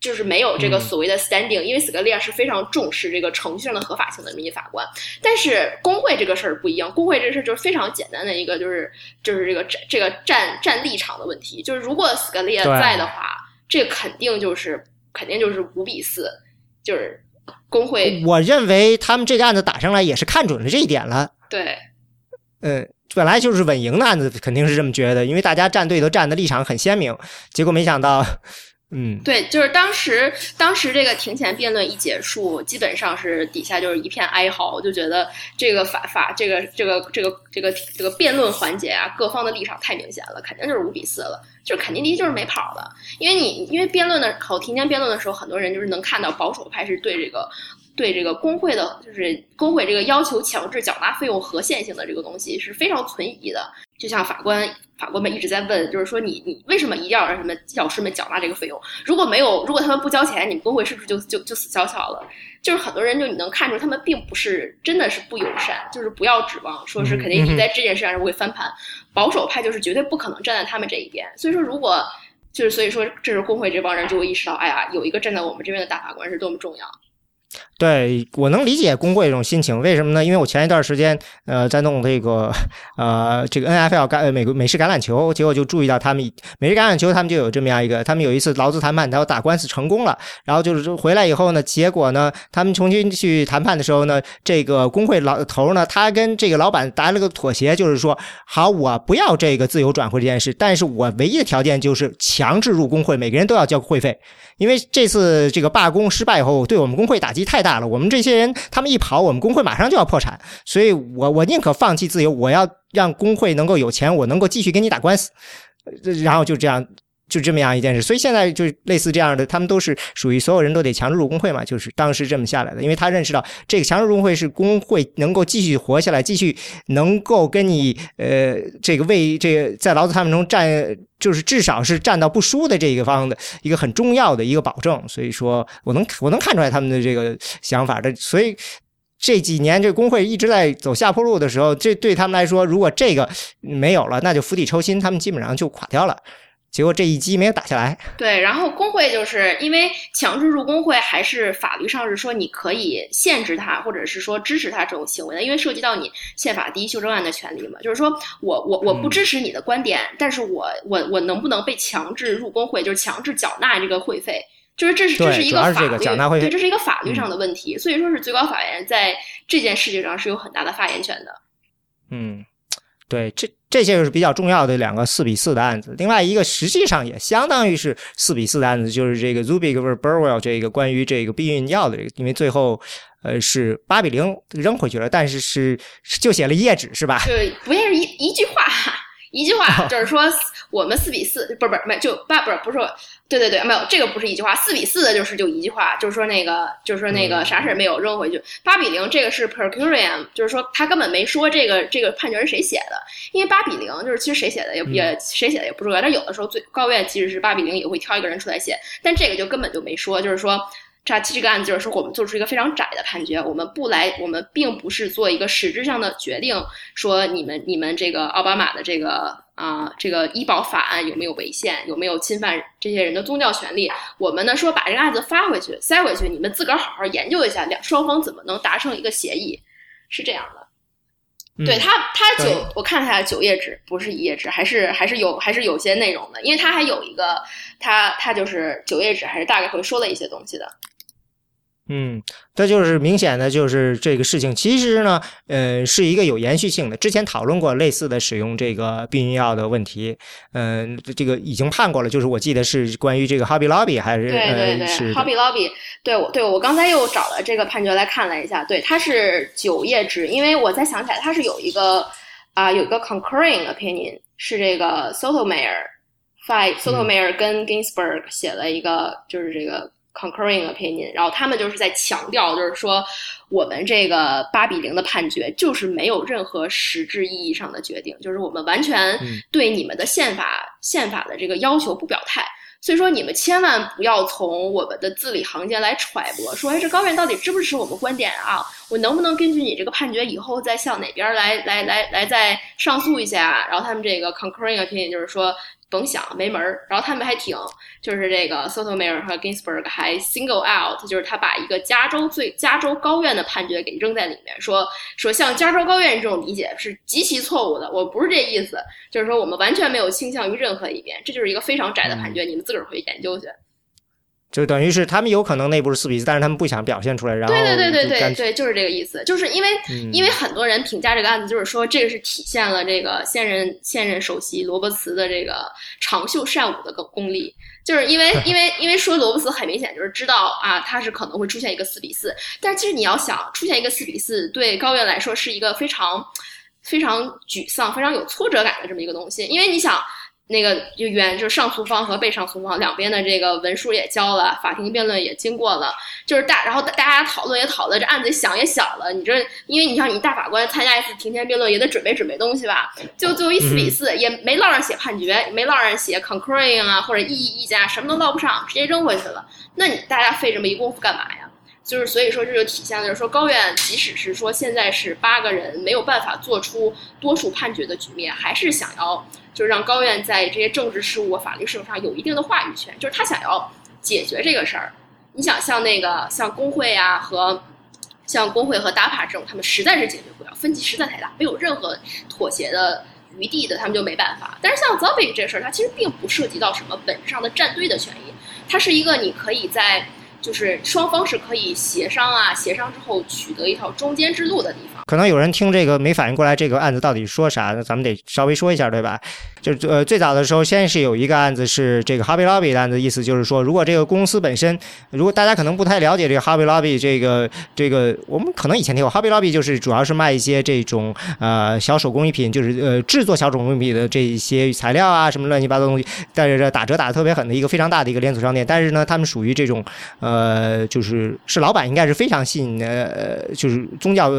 S2: 就是没有这个所谓的 standing，因为 Scalia 是非常重视这个程序上的合法性的民意法官。但是工会这个事儿不一样，工会这个事儿就是非常简单的一个，就是就是这个站这个站站立场的问题。就是如果 Scalia 在的话，这肯定就是肯定就是五比四，就是工会。
S1: 我认为他们这个案子打上来也是看准了这一点了。
S2: 对，
S1: 嗯，本来就是稳赢的案子，肯定是这么觉得，因为大家站队都站的立场很鲜明，结果没想到。嗯，
S2: 对，就是当时，当时这个庭前辩论一结束，基本上是底下就是一片哀嚎，就觉得这个法法这个这个这个这个这个辩论环节啊，各方的立场太明显了，肯定就是五比四了，就是肯尼迪就是没跑的，因为你因为辩论的考庭前辩论的时候，很多人就是能看到保守派是对这个对这个工会的，就是工会这个要求强制缴纳费用和线性的这个东西是非常存疑的，就像法官。法官们一直在问，就是说你你为什么一定要让什么教师们缴纳这个费用？如果没有，如果他们不交钱，你们工会是不是就就就死翘翘了？就是很多人就你能看出他们并不是真的是不友善，就是不要指望说是肯定你在这件事上是会翻盘。保守派就是绝对不可能站在他们这一边。所以说，如果就是所以说，这是工会这帮人就会意识到，哎呀，有一个站在我们这边的大法官是多么重要。
S1: 对我能理解工会这种心情，为什么呢？因为我前一段时间，呃，在弄这个，呃，这个 N F L 橄美国美式橄榄球，结果就注意到他们美式橄榄球，他们就有这么样一个，他们有一次劳资谈判，然后打官司成功了，然后就是回来以后呢，结果呢，他们重新去谈判的时候呢，这个工会老头呢，他跟这个老板达了个妥协，就是说，好，我不要这个自由转会这件事，但是我唯一的条件就是强制入工会，每个人都要交会费，因为这次这个罢工失败以后，对我们工会打击太大。了，我们这些人，他们一跑，我们工会马上就要破产，所以我我宁可放弃自由，我要让工会能够有钱，我能够继续跟你打官司，然后就这样。就这么样一件事，所以现在就类似这样的，他们都是属于所有人都得强制入工会嘛，就是当时这么下来的。因为他认识到这个强制入工会是工会能够继续活下来，继续能够跟你呃这个为这个在劳资谈判中占，就是至少是占到不输的这个方的一个很重要的一个保证。所以说我能我能看出来他们的这个想法的。所以这几年这工会一直在走下坡路的时候，这对他们来说，如果这个没有了，那就釜底抽薪，他们基本上就垮掉了。结果这一击没有打下来。
S2: 对，然后工会就是因为强制入工会，还是法律上是说你可以限制他，或者是说支持他这种行为的，因为涉及到你宪法第一修正案的权利嘛。就是说我我我不支持你的观点，但是我我我能不能被强制入工会，就是强制缴纳这个会费，就是这是这是一个法律，对，这是一个法律上的问题。所以说是最高法院在这件事情上是有很大的发言权的。
S1: 嗯，对，这。这些就是比较重要的两个四比四的案子，另外一个实际上也相当于是四比四的案子，就是这个 Zubik vs Burwell 这个关于这个避孕药的，因为最后呃是八比零扔回去了，但是是就写了一页纸是吧？
S2: 对，不是一一句话，一句话就是说，我们四比四，不是不是没就八不是不是，对对对，没有这个不是一句话，四比四的就是就一句话，就是说那个就是说那个啥事儿没有扔回去。八比零这个是 per curiam，就是说他根本没说这个这个判决是谁写的，因为八比零就是其实谁写的也也谁写的也不重要，但有的时候最高院即使是八比零也会挑一个人出来写，但这个就根本就没说，就是说。这这个案子就是说，我们做出一个非常窄的判决，我们不来，我们并不是做一个实质上的决定，说你们你们这个奥巴马的这个啊这个医保法案有没有违宪，有没有侵犯这些人的宗教权利？我们呢说把这个案子发回去，塞回去，你们自个儿好好研究一下，两双方怎么能达成一个协议？是这样的。对他，他九，我看了下九页纸，不是一页纸，还是还是有还是有些内容的，因为他还有一个，他他就是九页纸，还是大概会说了一些东西的。
S1: 嗯，这就是明显的，就是这个事情其实呢，呃，是一个有延续性的。之前讨论过类似的使用这个避孕药的问题，嗯，这个已经判过了，就是我记得是关于这个 Hobby Lobby 还是
S2: 对对对 Hobby Lobby，对我对我刚才又找了这个判决来看了一下，对，它是九页纸，因为我才想起来，它是有一个啊，有一个 concurring opinion，是这个 Sotomayor，Five Sotomayor 跟 Ginsburg 写了一个，就是这个。Concurring opinion，然后他们就是在强调，就是说我们这个八比零的判决就是没有任何实质意义上的决定，就是我们完全对你们的宪法宪法的这个要求不表态。所以说你们千万不要从我们的字里行间来揣摩，说哎这高院到底支不支持我们观点啊？我能不能根据你这个判决以后再向哪边来来来来再上诉一下？然后他们这个 Concurring opinion 就是说。甭想没门儿，然后他们还挺，就是这个 Sotomayor 和 Ginsburg 还 single out，就是他把一个加州最加州高院的判决给扔在里面，说说像加州高院这种理解是极其错误的，我不是这意思，就是说我们完全没有倾向于任何一边，这就是一个非常窄的判决，你们自个儿回去研究去。
S1: 就等于是他们有可能内部是四比四，但是他们不想表现出来。然后
S2: 对对对对对对，就是这个意思。就是因为因为很多人评价这个案子，就是说这个是体现了这个现任现任首席罗伯茨的这个长袖善舞的功功力。就是因为 <laughs> 因为因为说罗伯茨很明显就是知道啊，他是可能会出现一个四比四。但是其实你要想出现一个四比四，对高院来说是一个非常非常沮丧、非常有挫折感的这么一个东西。因为你想。那个就原就是上诉方和被上诉方两边的这个文书也交了，法庭辩论也经过了，就是大，然后大家讨论也讨论，这案子想也想了，你这因为你像你大法官参加一次庭前辩论也得准备准备东西吧，就最后一四比四也没落上写判决，没落上写 concurring 啊或者异议意见，什么都落不上，直接扔回去了，那你大家费这么一功夫干嘛呀？就是所以说这就体现了，就是说高院即使是说现在是八个人没有办法做出多数判决的局面，还是想要。就是让高院在这些政治事务、法律事务上有一定的话语权，就是他想要解决这个事儿。你想像那个像工会啊和像工会和 DAPA 这种，他们实在是解决不了，分歧实在太大，没有任何妥协的余地的，他们就没办法。但是像 Zombie 这事儿，它其实并不涉及到什么本质上的站队的权益，它是一个你可以在。就是双方是可以协商啊，协商之后取得一条中间之路的地方。
S1: 可能有人听这个没反应过来，这个案子到底说啥？那咱们得稍微说一下，对吧？就呃，最早的时候，先是有一个案子是这个 Hobby Lobby 的案子，意思就是说，如果这个公司本身，如果大家可能不太了解这个 Hobby Lobby 这个这个，我们可能以前听过 Hobby Lobby 就是主要是卖一些这种呃小手工艺品，就是呃制作小手工艺品的这一些材料啊什么乱七八糟东西，但是这打折打的特别狠的一个非常大的一个连锁商店，但是呢，他们属于这种呃呃就是是老板应该是非常信呃就是宗教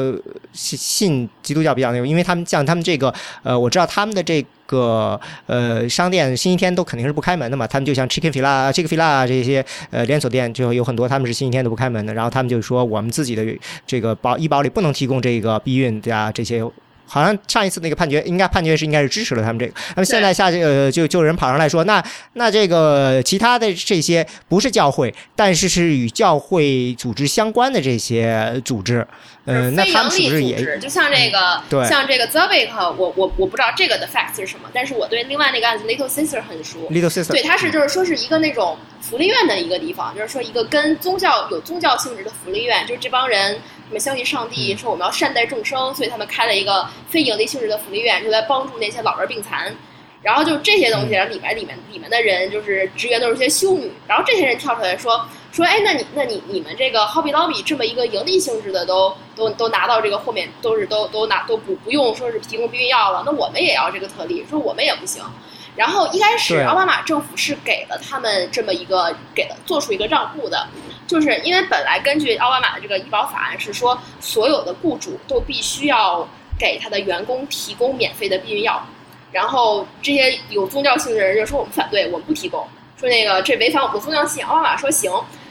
S1: 信信基督教比较那种，因为他们像他们这个呃我知道他们的这。个呃，商店星期天都肯定是不开门的嘛。他们就像 Chicken Fila、Chicken Fila 这些呃连锁店，就有很多他们是星期天都不开门的。然后他们就说，我们自己的这个保医保里不能提供这个避孕呀这些。好像上一次那个判决，应该判决是应该是支持了他们这个。那么现在下这个就就有人跑上来说，那那这个其他的这些不是教会，但是是与教会组织相关的这些组织，嗯，那他们是不是也
S2: 就像这个，
S1: 对，
S2: 像这个 z o b i k 我我我不知道这个的 facts 是什么，但是我对另外那个案子 Little Sister 很熟。
S1: Little Sister
S2: 对，它是就是说是一个那种福利院的一个地方，就是说一个跟宗教有宗教性质的福利院，就是这帮人。他们相信上帝，说我们要善待众生，所以他们开了一个非盈利性质的福利院，就在帮助那些老弱病残。然后就这些东西，然后里面里面里面的人就是职员都是些修女，然后这些人跳出来说说，哎，那你那你你们这个 Hobby Lobby 这么一个盈利性质的，都都都拿到这个后面，都是都都拿都不不用说是提供避孕药了，那我们也要这个特例，说我们也不行。然后一开始奥巴马政府是给了他们这么一个给了做出一个让步的，就是因为本来根据奥巴马的这个医保法案是说，所有的雇主都必须要给他的员工提供免费的避孕药。然后这些有宗教性的人就说我们反对，我们不提供，说那个这违反我们的宗教信仰。奥巴马说行，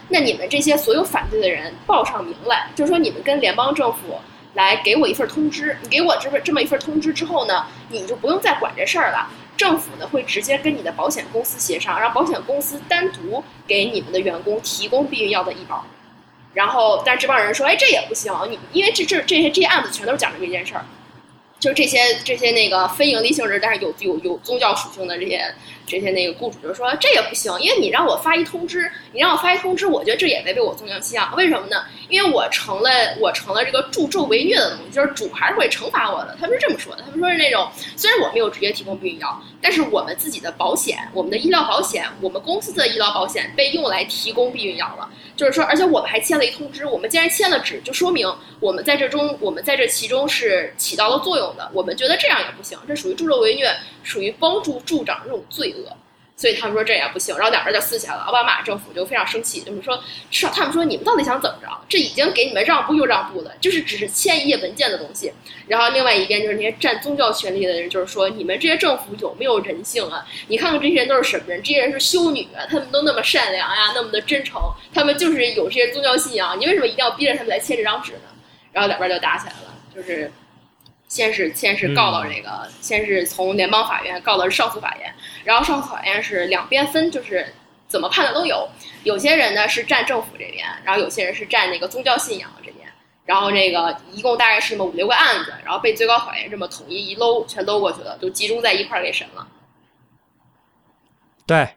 S2: 那你们这些所有反对的人报上名来，就是说你们跟联邦政府来给我一份通知，你给我这么这么一份通知之后呢，你就不用再管这事儿了。政府呢会直接跟你的保险公司协商，让保险公司单独给你们的员工提供避孕药的医保。然后，但是这帮人说，哎，这也不行，你因为这这这些这些案子全都是讲的这件事儿。就是这些这些那个非盈利性质，但是有有有宗教属性的这些这些那个雇主就说这也不行，因为你让我发一通知，你让我发一通知，我觉得这也违背我宗教信仰。为什么呢？因为我成了我成了这个助纣为虐的东西，就是主还是会惩罚我的。他们是这么说的，他们说是那种虽然我没有直接提供避孕药，但是我们自己的保险，我们的医疗保险，我们公司的医疗保险被用来提供避孕药了。就是说，而且我们还签了一通知。我们既然签了纸，就说明我们在这中，我们在这其中是起到了作用的。我们觉得这样也不行，这属于助纣为虐，属于帮助助长这种罪恶。所以他们说这也不行，然后两边就撕起来了。奥巴马政府就非常生气，就是说，是他们说你们到底想怎么着？这已经给你们让步又让步了，就是只是签一页文件的东西。然后另外一边就是那些占宗教权利的人，就是说你们这些政府有没有人性啊？你看看这些人都是什么人？这些人是修女啊，他们都那么善良呀，那么的真诚，他们就是有这些宗教信仰，你为什么一定要逼着他们来签这张纸呢？然后两边就打起来了，就是。先是先是告到这个，先是从联邦法院告到上诉法院，然后上诉法院是两边分，就是怎么判的都有。有些人呢是站政府这边，然后有些人是站那个宗教信仰这边。然后这个一共大概是这么五六个案子，然后被最高法院这么统一一搂，全搂过去了，就集中在一块儿给审了。
S1: 对。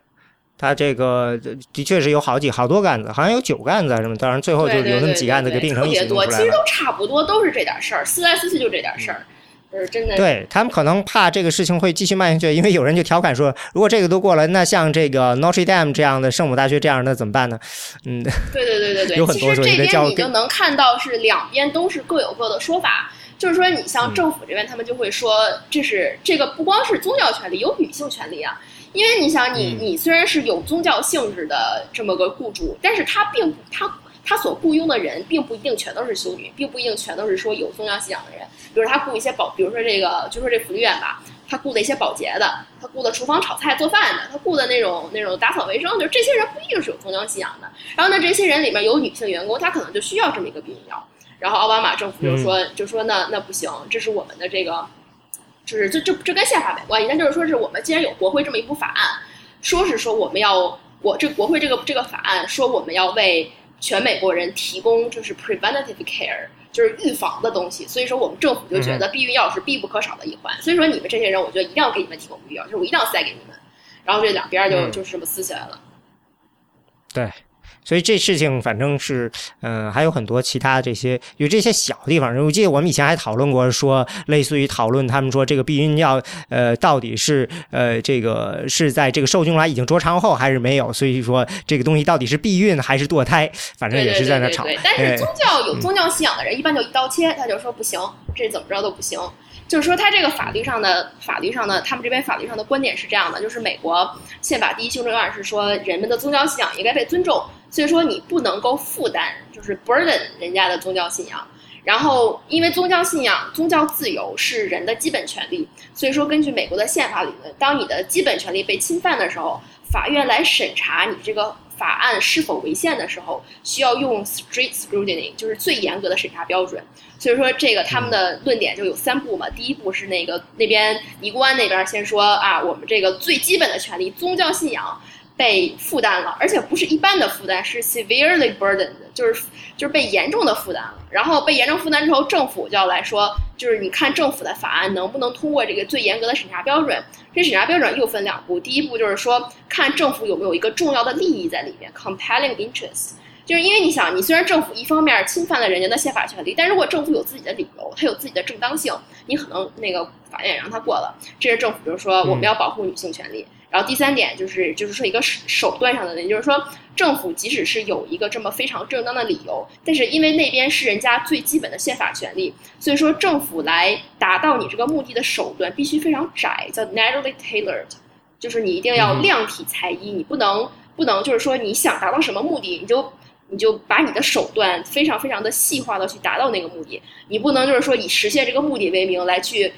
S1: 他这个的确是有好几好多个案子，好像有九个案子什么，当然最后就有那么几个案子给并成一起
S2: 多，其实都差不多，都是这点事儿，撕来撕去就这点事儿，就是真的。
S1: 对他们可能怕这个事情会继续蔓延下去，因为有人就调侃说，如果这个都过了，那像这个 Notre Dame 这样的圣母大学这样的怎么办呢？嗯，
S2: 对对对对对，<laughs>
S1: 有很多
S2: 其实这边你就能看到是两边都是各有各的说法，就是说你像政府这边，他们就会说这是这个不光是宗教权利，有女性权利啊。因为你想，你你虽然是有宗教性质的这么个雇主，但是他并不他他所雇佣的人并不一定全都是修女，并不一定全都是说有宗教信仰的人。比如他雇一些保，比如说这个就说这福利院吧，他雇的一些保洁的，他雇的厨房炒菜做饭的，他雇的那种那种打扫卫生，就这些人不一定是有宗教信仰的。然后呢，这些人里面有女性员工，他可能就需要这么一个避孕药。然后奥巴马政府就说就说那那不行，这是我们的这个。就是这这这跟宪法没关系，但就是说是我们既然有国会这么一部法案，说是说我们要我这国会这个这个法案说我们要为全美国人提供就是 preventative care，就是预防的东西，所以说我们政府就觉得避孕药是必不可少的一环，所以说你们这些人，我觉得一定要给你们提供避孕药，就是我一定要塞给你们，然后这两边就就是这么撕起来了。
S1: 对。所以这事情反正是，嗯，还有很多其他这些有这些小地方。我记得我们以前还讨论过，说类似于讨论他们说这个避孕药，呃，到底是呃这个是在这个受精卵已经着床后还是没有？所以说这个东西到底是避孕还是堕胎，反正也是在那吵。
S2: 但是宗教有宗教信仰的人，一般就一刀切，他就说不行，这怎么着都不行。就是说，他这个法律上的法律上的，他们这边法律上的观点是这样的：，就是美国宪法第一修正案是说，人们的宗教信仰应该被尊重，所以说你不能够负担，就是 burden 人家的宗教信仰。然后，因为宗教信仰、宗教自由是人的基本权利，所以说根据美国的宪法理论，当你的基本权利被侵犯的时候，法院来审查你这个。法案是否违宪的时候，需要用 strict scrutiny，就是最严格的审查标准。所以说，这个他们的论点就有三步嘛。第一步是那个那边尼姑庵那边先说啊，我们这个最基本的权利，宗教信仰。被负担了，而且不是一般的负担，是 severely burdened，就是就是被严重的负担了。然后被严重负担之后，政府就要来说，就是你看政府的法案能不能通过这个最严格的审查标准。这审查标准又分两步，第一步就是说看政府有没有一个重要的利益在里面，compelling interest。就是因为你想，你虽然政府一方面侵犯了人家的宪法权利，但如果政府有自己的理由，它有自己的正当性，你可能那个法院也让他过了。这是政府，就是说我们要保护女性权利。然后第三点就是，就是说一个手段上的，也就是说，政府即使是有一个这么非常正当的理由，但是因为那边是人家最基本的宪法权利，所以说政府来达到你这个目的的手段必须非常窄，叫 narrowly tailored，就是你一定要量体裁衣，你不能不能就是说你想达到什么目的，你就。你就把你的手段非常非常的细化的去达到那个目的，你不能就是说以实现这个目的为名来去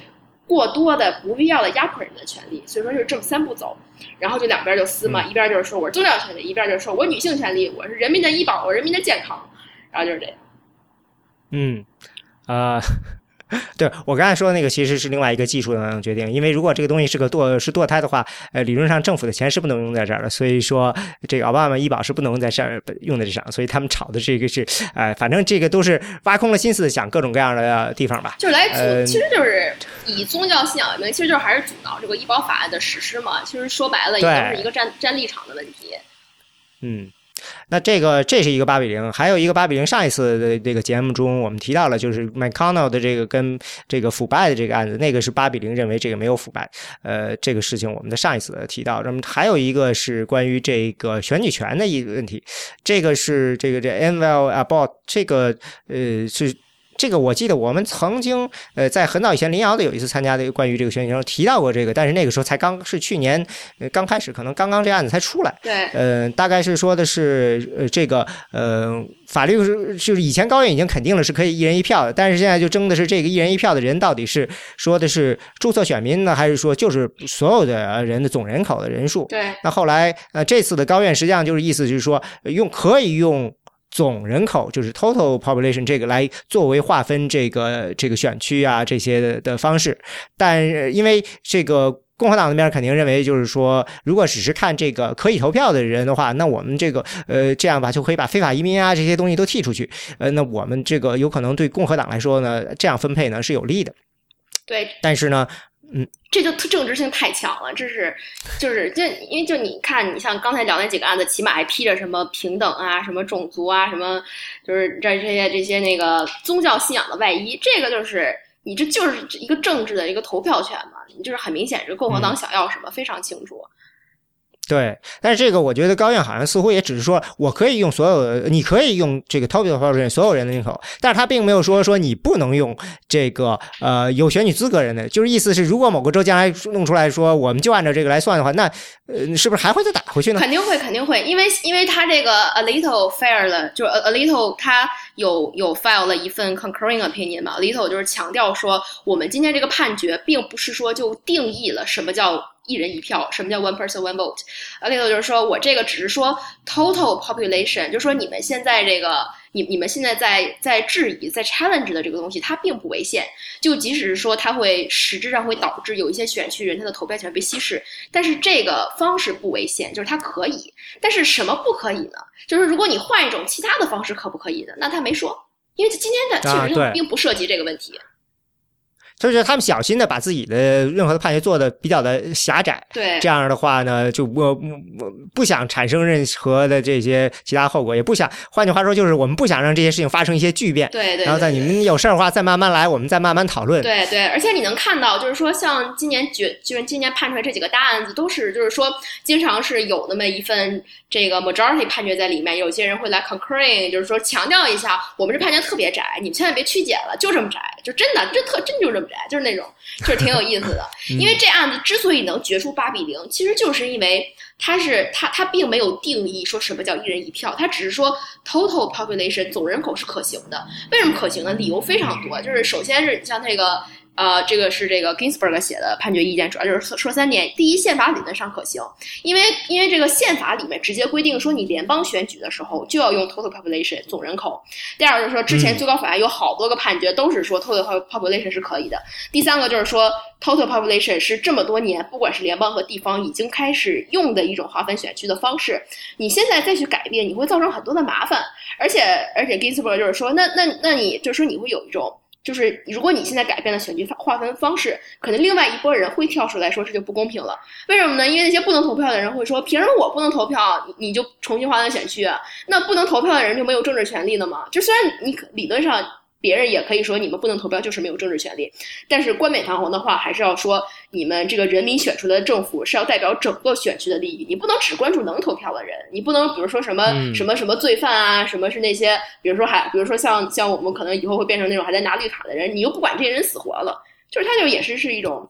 S2: 过多的不必要的压迫人的权利，所以说就是这么三步走，然后就两边就撕嘛，一边就是说我是宗教权利，一边就是说我女性权利，我是人民的医保，我人民的健康，然后就是这样。
S1: 嗯，啊。<laughs> 对我刚才说的那个，其实是另外一个技术的决定。因为如果这个东西是个堕是堕胎的话，呃，理论上政府的钱是不能用在这儿的。所以说，这个奥巴马医保是不能在这儿用在这上。所以他们炒的这个是，呃，反正这个都是挖空了心思想各种各样的地方吧。
S2: 就是来阻，其实就是以宗教信仰为名，其实就是还是阻挠这个医保法案的实施嘛。其实说白了，也都是一个站站立场的问题。
S1: 嗯。那这个这是一个八比零，还有一个八比零。上一次的这个节目中，我们提到了就是 McConnell 的这个跟这个腐败的这个案子，那个是八比零，认为这个没有腐败。呃，这个事情我们的上一次提到。那么还有一个是关于这个选举权的一个问题，这个是这个这 Anwell Abbott 这个呃是。这个我记得我们曾经呃在很早以前林瑶的有一次参加的关于这个选举中提到过这个，但是那个时候才刚是去年刚开始，可能刚刚这案子才出来。
S2: 对，
S1: 呃，大概是说的是呃这个呃法律是就是以前高院已经肯定了是可以一人一票的，但是现在就争的是这个一人一票的人到底是说的是注册选民呢，还是说就是所有的人的总人口的人数？
S2: 对。
S1: 那后来呃这次的高院实际上就是意思就是说用可以用。总人口就是 total population 这个来作为划分这个这个选区啊这些的的方式，但因为这个共和党那边肯定认为就是说，如果只是看这个可以投票的人的话，那我们这个呃这样吧就可以把非法移民啊这些东西都剔出去，呃，那我们这个有可能对共和党来说呢，这样分配呢是有利的。
S2: 对，
S1: 但是呢。嗯，
S2: 这就政治性太强了，这是，就是，就因为就你看，你像刚才聊那几个案子，起码还披着什么平等啊、什么种族啊、什么，就是这这些这些那个宗教信仰的外衣。这个就是你这就是一个政治的一个投票权嘛，你就是很明显，这共和党想要什么非常清楚。
S1: 对，但是这个我觉得高院好像似乎也只是说，我可以用所有，你可以用这个 topic 所有人的人口，但是他并没有说说你不能用这个呃有选举资格人的，就是意思是，如果某个州将来弄出来说，我们就按照这个来算的话，那呃是不是还会再打回去呢？
S2: 肯定会，肯定会，因为因为他这个 a little fair 了，就是 a little 他有有 file 了一份 concurring opinion 嘛，a little 就是强调说，我们今天这个判决并不是说就定义了什么叫。一人一票，什么叫 one person one vote？啊，另外就是说我这个只是说 total population，就是说你们现在这个，你你们现在在在质疑、在 challenge 的这个东西，它并不违宪。就即使是说它会实质上会导致有一些选区人他的投票权被稀释，但是这个方式不违宪，就是它可以。但是什么不可以呢？就是如果你换一种其他的方式，可不可以呢？那他没说，因为今天的确实并不涉及这个问题。
S1: 就是他们小心的把自己的任何的判决做的比较的狭窄，
S2: 对，
S1: 这样的话呢，就我我不想产生任何的这些其他后果，也不想，换句话说，就是我们不想让这些事情发生一些巨变，
S2: 对对。
S1: 然后在你们有事儿的话，再慢慢来，我们再慢慢讨论。
S2: 对对，而且你能看到，就是说，像今年决，就是今年判出来这几个大案子，都是就是说，经常是有那么一份这个 majority 判决在里面，有些人会来 concurring，就是说强调一下，我们这判决特别窄，你们千万别曲解了，就这么窄，就真的，这特真就这么。就是那种，就是挺有意思的。因为这案子之所以能决出八比零，其实就是因为它是它它并没有定义说什么叫一人一票，它只是说 total population 总人口是可行的。为什么可行呢？理由非常多，就是首先是像那个。呃，这个是这个 Ginsburg 写的判决意见，主要就是说三点：第一，宪法理论上可行，因为因为这个宪法里面直接规定说，你联邦选举的时候就要用 total population 总人口；第二就是说，之前最高法院有好多个判决都是说 total population 是可以的；第三个就是说，total population 是这么多年不管是联邦和地方已经开始用的一种划分选区的方式，你现在再去改变，你会造成很多的麻烦，而且而且 Ginsburg 就是说，那那那你就是说你会有一种。就是如果你现在改变了选举划分方式，可能另外一波人会跳出来说这就不公平了。为什么呢？因为那些不能投票的人会说，凭什么我不能投票，你就重新划分选区？那不能投票的人就没有政治权利了吗？就虽然你理论上。别人也可以说你们不能投票，就是没有政治权利。但是冠冕堂皇的话，还是要说你们这个人民选出的政府是要代表整个选区的利益。你不能只关注能投票的人，你不能比如说什么什么什么罪犯啊，什么是那些，比如说还比如说像像我们可能以后会变成那种还在拿绿卡的人，你又不管这些人死活了，就是他就也是是一种。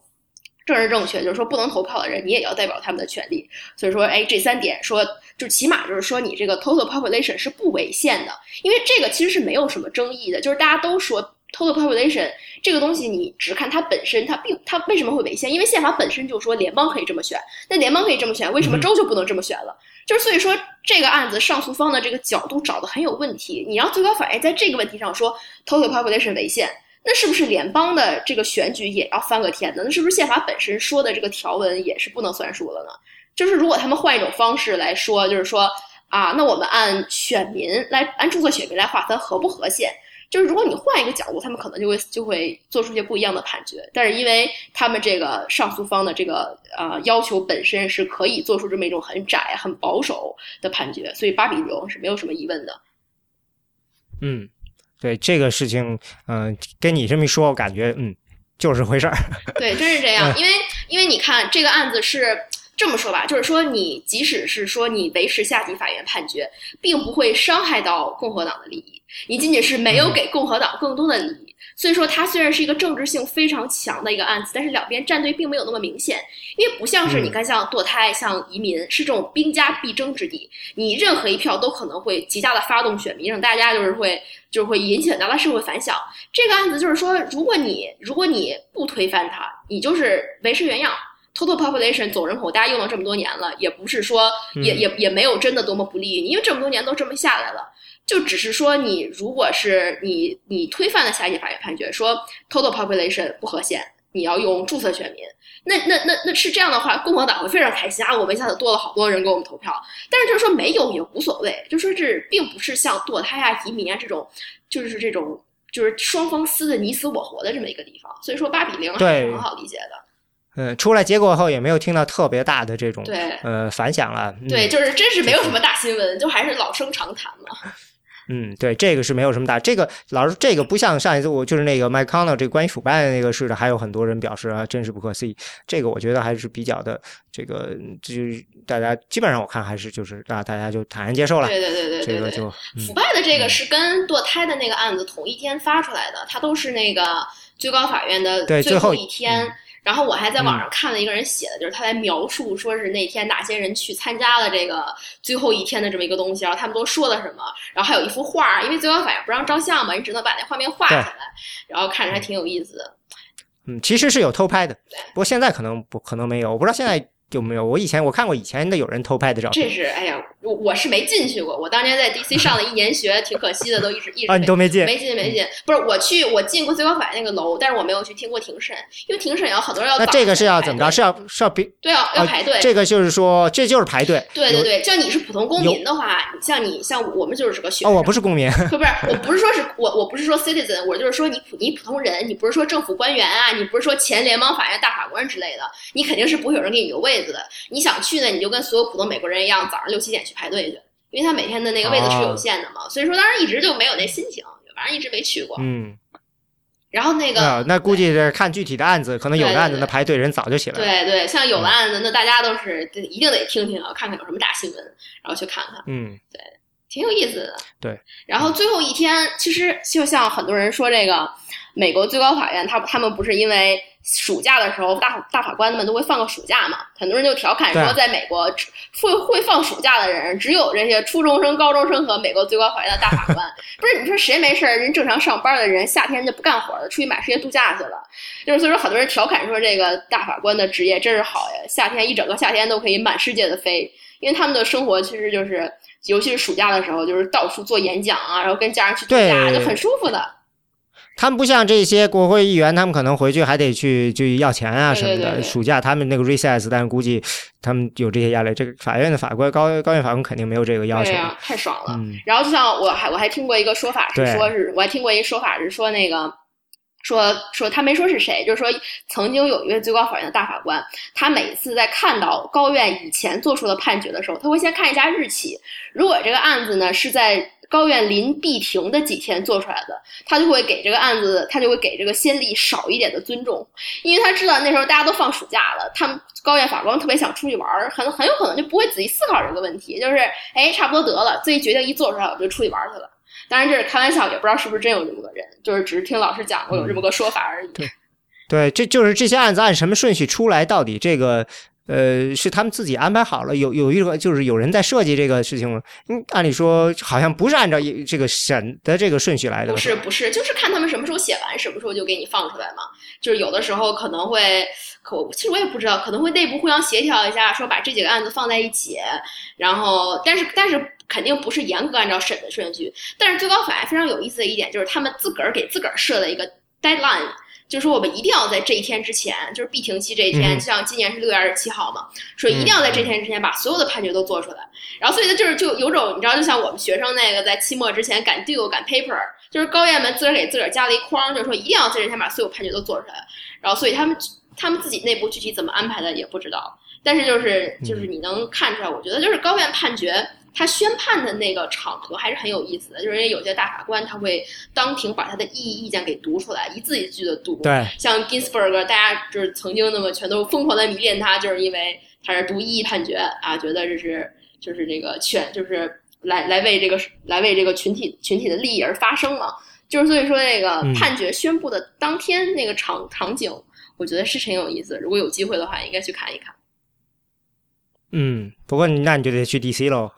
S2: 政治正确就是说，不能投票的人，你也要代表他们的权利。所以说，哎，这三点说，就起码就是说，你这个 total population 是不违宪的，因为这个其实是没有什么争议的。就是大家都说 total population 这个东西，你只看它本身，它并它为什么会违宪？因为宪法本身就说联邦可以这么选，那联邦可以这么选，为什么州就不能这么选了？就是所以说，这个案子上诉方的这个角度找的很有问题。你让最高法院在这个问题上说 total population 违宪。那是不是联邦的这个选举也要翻个天呢？那是不是宪法本身说的这个条文也是不能算数了呢？就是如果他们换一种方式来说，就是说啊，那我们按选民来，按注册选民来划分合不合宪？就是如果你换一个角度，他们可能就会就会做出些不一样的判决。但是因为他们这个上诉方的这个呃要求本身是可以做出这么一种很窄、很保守的判决，所以八比零是没有什么疑问的。
S1: 嗯。对这个事情，嗯，跟你这么一说，我感觉，嗯，就是回事儿。
S2: 对，真是这样。因为，因为你看这个案子是这么说吧，就是说，你即使是说你维持下级法院判决，并不会伤害到共和党的利益，你仅仅是没有给共和党更多的利益。所以说，它虽然是一个政治性非常强的一个案子，但是两边站队并没有那么明显，因为不像是你看，像堕胎、像移民是这种兵家必争之地，你任何一票都可能会极大的发动选民，让大家就是会就是会引起很大的社会反响。这个案子就是说，如果你如果你不推翻它，你就是维持原样，total population 总人口，大家用了这么多年了，也不是说也也也没有真的多么不利于你，因为这么多年都这么下来了。就只是说，你如果是你你推翻了下级法院判决，说 total population 不合宪，你要用注册选民，那那那那是这样的话，共和党会非常开心啊，我们一下子多了好多人给我们投票。但是就是说没有也无所谓，就说这并不是像堕胎啊、移民啊这种，就是这种就是双方撕的你死我活的这么一个地方。所以说八比零还是很好理解的。
S1: 嗯，出来结果后也没有听到特别大的这种
S2: 对
S1: 呃反响了。
S2: 对，就是真是没有什么大新闻，就还是老生常谈嘛。<laughs>
S1: 嗯，对，这个是没有什么大。这个老师，这个不像上一次我就是那个麦康纳这个关于腐败的那个似的，还有很多人表示啊，真是不可思议。这个我觉得还是比较的，这个就是大家基本上我看还是就是啊，大家就坦然接受了。
S2: 对对对对
S1: 对，这个就
S2: 腐败的这个是跟堕胎的那个案子同一天发出来的，它都是那个最高法院的最后一天。然后我还在网上看了一个人写的，就是他在描述说是那天哪些人去参加了这个最后一天的这么一个东西，然后他们都说了什么，然后还有一幅画，因为最高法院不让照相嘛，你只能把那画面画下来，然后看着还挺有意思的。
S1: 嗯，其实是有偷拍的，不过现在可能不可能没有，我不知道现在。有没有？我以前我看过以前的有人偷拍的照片。
S2: 这是哎呀，我我是没进去过。我当年在 DC 上了一年学，挺可惜的，都一直一直
S1: 啊，你都没进，
S2: 没进没进。不是我去，我进过最高法院那个楼，但是我没有去听过庭审，因为庭审有很多人要。
S1: 那这个是要怎么着？是要是要
S2: 比对要要排队。
S1: 这个就是说，这就是排队。
S2: 对对对，像你是普通公民的话，像你像我们就是个学
S1: 哦，我不是公民，
S2: 不不是，我不是说是我我不是说 citizen，我就是说你普你普通人，你不是说政府官员啊，你不是说前联邦法院大法官之类的，你肯定是不会有人给你留位子的。你想。去呢，你就跟所有普通美国人一样，早上六七点去排队去，因为他每天的那个位子是有限的嘛。所以说，当时一直就没有那心情，反正一直没去过。
S1: 嗯。
S2: 然后那个，
S1: 那估计是看具体的案子，可能有的案子那排队人早就起来了。
S2: 对对，像有的案子，那大家都是一定得听听啊，看看有什么大新闻，然后去看看。
S1: 嗯，
S2: 对，挺有意思的。
S1: 对。
S2: 然后最后一天，其实就像很多人说，这个美国最高法院，他他们不是因为。暑假的时候，大大法官们都会放个暑假嘛？很多人就调侃说，在美国会会放暑假的人，只有这些初中生、高中生和美国最高法院的大法官。<laughs> 不是你说谁没事儿？人正常上班的人，夏天就不干活了，出去满世界度假去了。就是所以说，很多人调侃说，这个大法官的职业真是好呀，夏天一整个夏天都可以满世界的飞，因为他们的生活其实就是，尤其是暑假的时候，就是到处做演讲啊，然后跟家人去度假，就很舒服的。
S1: 他们不像这些国会议员，他们可能回去还得去去要钱啊什么的。暑假他们那个 recess，但是估计他们有这些压力。这个法院的法官高高院法官肯定没有这个要求。
S2: 太爽了。然后就像我还我还听过一个说法是说是我还听过一个说法是说那个说说他没说是谁，就是说曾经有一位最高法院的大法官，他每次在看到高院以前做出的判决的时候，他会先看一下日期，如果这个案子呢是在。高院临闭庭的几天做出来的，他就会给这个案子，他就会给这个先例少一点的尊重，因为他知道那时候大家都放暑假了，他们高院法官特别想出去玩，很很有可能就不会仔细思考这个问题，就是哎，差不多得了，自己决定一做出来，我就出去玩去了。当然这是开玩笑，也不知道是不是真有这么个人，就是只是听老师讲过有这么个说法而已。
S1: 对，对，这就是这些案子按什么顺序出来，到底这个。呃，是他们自己安排好了，有有一个就是有人在设计这个事情吗？嗯，按理说好像不是按照这个审的这个顺序来的。
S2: 不是不是，就是看他们什么时候写完，什么时候就给你放出来嘛。就是有的时候可能会，可其实我也不知道，可能会内部互相协调一下，说把这几个案子放在一起，然后但是但是肯定不是严格按照审的顺序。但是最高法院非常有意思的一点就是，他们自个儿给自个儿设了一个 deadline。就是说，我们一定要在这一天之前，就是闭庭期这一天，像今年是六月二十七号嘛，说一定要在这天之前把所有的判决都做出来。然后，所以呢，就是就有种你知道，就像我们学生那个在期末之前赶 due 赶 paper，就是高院们自个儿给自个儿加了一框，就是说一定要在这天把所有判决都做出来。然后，所以他们他们自己内部具体怎么安排的也不知道，但是就是就是你能看出来，我觉得就是高院判决。他宣判的那个场合还是很有意思的，就是因为有些大法官他会当庭把他的异议意见给读出来，一字一句的读。
S1: 对，
S2: 像 Ginsburg，大家就是曾经那么全都疯狂的迷恋他，就是因为他是读异议判决啊，觉得这是就是这个权，就是来来为这个来为这个群体群体的利益而发声嘛。就是所以说那个判决宣布的当天那个场场景，我觉得是挺有意思。如果有机会的话，应该去看一看。
S1: 嗯，不过那你就得去 DC 喽。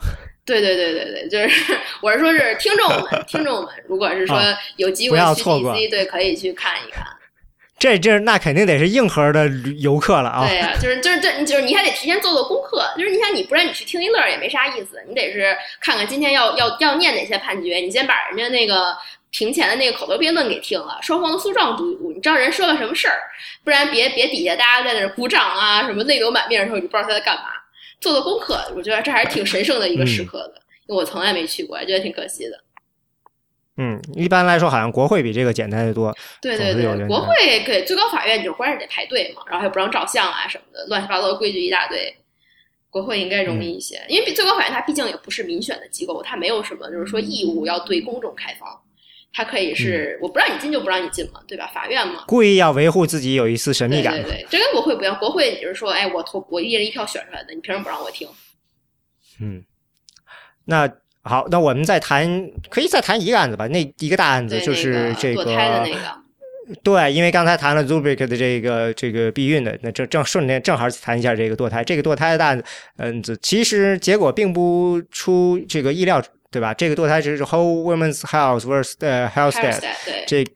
S2: 对对对对对，就是我是说，是听众们，听众们，如果是说有机会去 DC，对，可以去看一看。
S1: 这这那肯定得是硬核的游客了啊！
S2: 对呀，就是就是这，就是你还得提前做做功课。就是你想，你不然你去听一乐也没啥意思，你得是看看今天要要要念哪些判决，你先把人家那个庭前的那个口头辩论给听了，双方的诉状读一读，你知道人说了什么事儿，不然别别底下大家在那鼓掌啊，什么泪流满面的时候，你不知道他在干嘛。做做功课，我觉得这还是挺神圣的一个时刻的，因为我从来没去过，觉得挺可惜的。
S1: 嗯，一般来说，好像国会比这个简单的多。
S2: 对对对，国会给最高法院就关着得排队嘛，然后还不让照相啊什么的，乱七八糟的规矩一大堆。国会应该容易一些，因为最高法院它毕竟也不是民选的机构，它没有什么就是说义务要对公众开放。它可以是我不让你进就不让你进嘛，对吧？法院嘛，
S1: 故意要维护自己有一丝神秘感。
S2: 对对对，这跟国会不一样。国会你就是说，哎，我投我一人一票选出来的，你凭什么不让我听？
S1: 嗯，那好，那我们再谈，可以再谈一个案子吧。那一个大案子就是这
S2: 个堕胎的那个。<laughs>
S1: 对，因为刚才谈了 Zubik 的这个这个避孕的，那正正顺便正好谈一下这个堕胎。这个堕胎的案子，嗯，其实结果并不出这个意料。对吧？这个堕胎只是 Whole Women's Health vs. 呃 Health
S2: State，
S1: 这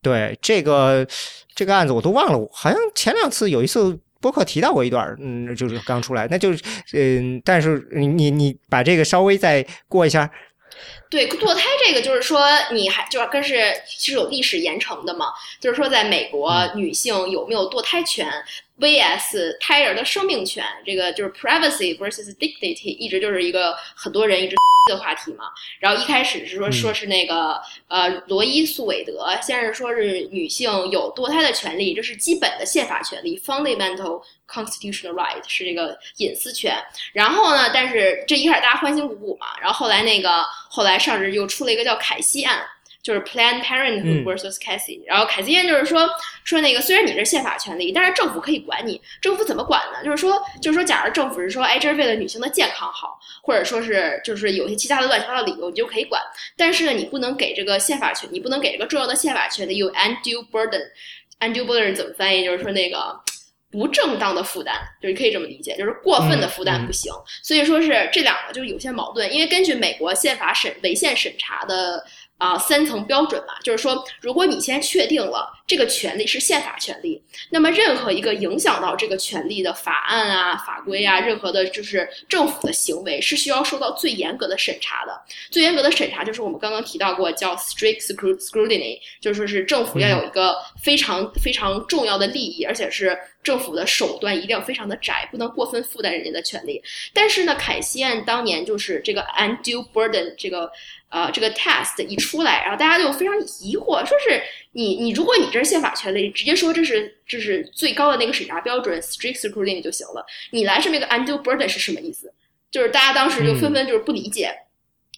S1: 对这个这个案子我都忘了，好像前两次有一次播客提到过一段，嗯，就是刚出来，那就是嗯，但是你你你把这个稍微再过一下。
S2: 对堕胎这个，就是说你还就是跟是其实有历史严惩的嘛，就是说在美国女性有没有堕胎权？vs 胎儿的生命权，这个就是 privacy versus dignity，一直就是一个很多人一直 <laughs> 的话题嘛。然后一开始是说说是那个呃罗伊诉韦德，先是说是女性有堕胎的权利，这是基本的宪法权利 （fundamental constitutional right），是这个隐私权。然后呢，但是这一开始大家欢欣鼓舞嘛，然后后来那个后来上日又出了一个叫凯西案。就是 Planned Parenthood versus Casey，然后凯西院就是说说那个虽然你是宪法权利，但是政府可以管你。政府怎么管呢？就是说就是说，假如政府是说，哎，这是为了女性的健康好，或者说是就是有些其他的乱七八糟理由，你就可以管。但是呢，你不能给这个宪法权，你不能给这个重要的宪法权利有 undue burden。undue burden 怎么翻译？就是说那个不正当的负担，就是可以这么理解，就是过分的负担不行。所以说是这两个就是有些矛盾，因为根据美国宪法审违宪审查的。啊，三层标准嘛，就是说，如果你先确定了这个权利是宪法权利，那么任何一个影响到这个权利的法案啊、法规啊，任何的就是政府的行为，是需要受到最严格的审查的。最严格的审查就是我们刚刚提到过，叫 strict scrutiny，就是说是政府要有一个非常非常重要的利益，而且是政府的手段一定要非常的窄，不能过分负担人家的权利。但是呢，凯西案当年就是这个 undue burden 这个。呃，这个 test 一出来，然后大家就非常疑惑，说是你你如果你这是宪法权利，直接说这是这是最高的那个审查标准，strict scrutiny 就行了。你来这么一个 undue burden 是什么意思？就是大家当时就纷纷就是不理解。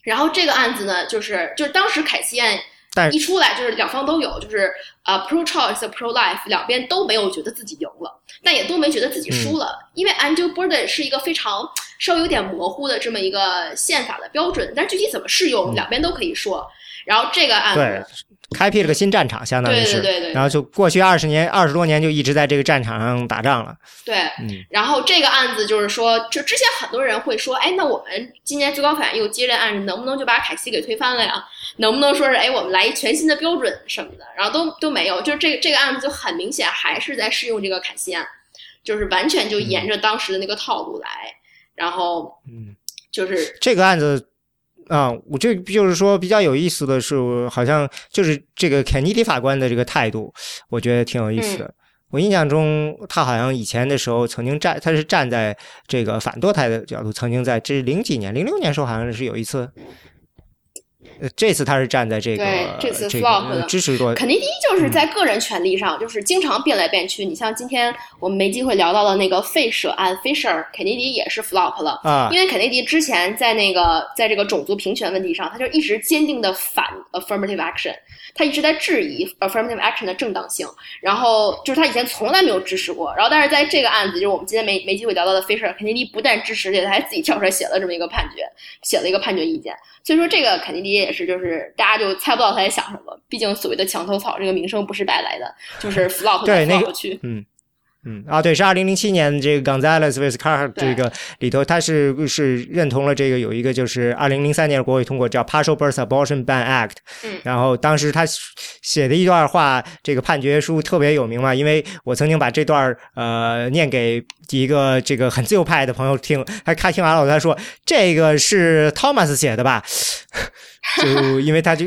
S2: 然后这个案子呢，就是就是当时凯西案一出来，就是两方都有，就是呃 pro choice pro life 两边都没有觉得自己赢了，但也都没觉得自己输了，因为 undue burden 是一个非常稍微有点模糊的这么一个宪法的标准，但具体怎么适用，两边都可以说。然后这个案子。
S1: 开辟了个新战场，相当于是，
S2: 对对对
S1: 然后就过去二十年、二十多年就一直在这个战场上打仗了。
S2: 对，嗯。然后这个案子就是说，就之前很多人会说，哎，那我们今年最高法院又接这案子，能不能就把凯西给推翻了呀？能不能说是，哎，我们来一全新的标准什么的？然后都都没有，就是这个这个案子就很明显还是在适用这个凯西案，就是完全就沿着当时的那个套路来。然后，嗯，就是
S1: 这个案子。啊，我这就是说比较有意思的是，好像就是这个肯尼迪法官的这个态度，我觉得挺有意思的。我印象中，他好像以前的时候曾经站，他是站在这个反堕胎的角度，曾经在这零几年、零六年时候，好像是有一次。呃，这次他是站在这个
S2: 这次
S1: flop 的支持多，
S2: 肯尼迪就是在个人权利上，就是经常变来变去。你像今天我们没机会聊到的那个费舍案，Fisher，肯尼迪也是 flop 了啊。因为肯尼迪之前在那个在这个种族平权问题上，他就一直坚定的反 affirmative action，他一直在质疑 affirmative action 的正当性。然后就是他以前从来没有支持过，然后但是在这个案子，就是我们今天没没机会聊到的 Fisher，肯尼迪不但支持，而且他还自己跳出来写了这么一个判决，写了一个判决意见。所以说这个肯尼迪也是，就是大家就猜不到他在想什么。毕竟所谓的墙头草这个名声不是白来的，就是 <laughs> flop
S1: 对那个嗯。嗯啊，对，是二零零七年这个 Gonzalez vs Carr 这个里头，他是是认同了这个有一个就是二零零三年国会通过叫 Partial Birth Abortion Ban Act，
S2: 嗯，
S1: 然后当时他写的一段话，这个判决书特别有名嘛，因为我曾经把这段呃念给一个这个很自由派的朋友听，他他听完了，他说这个是 Thomas 写的吧。<laughs> 就因为他就，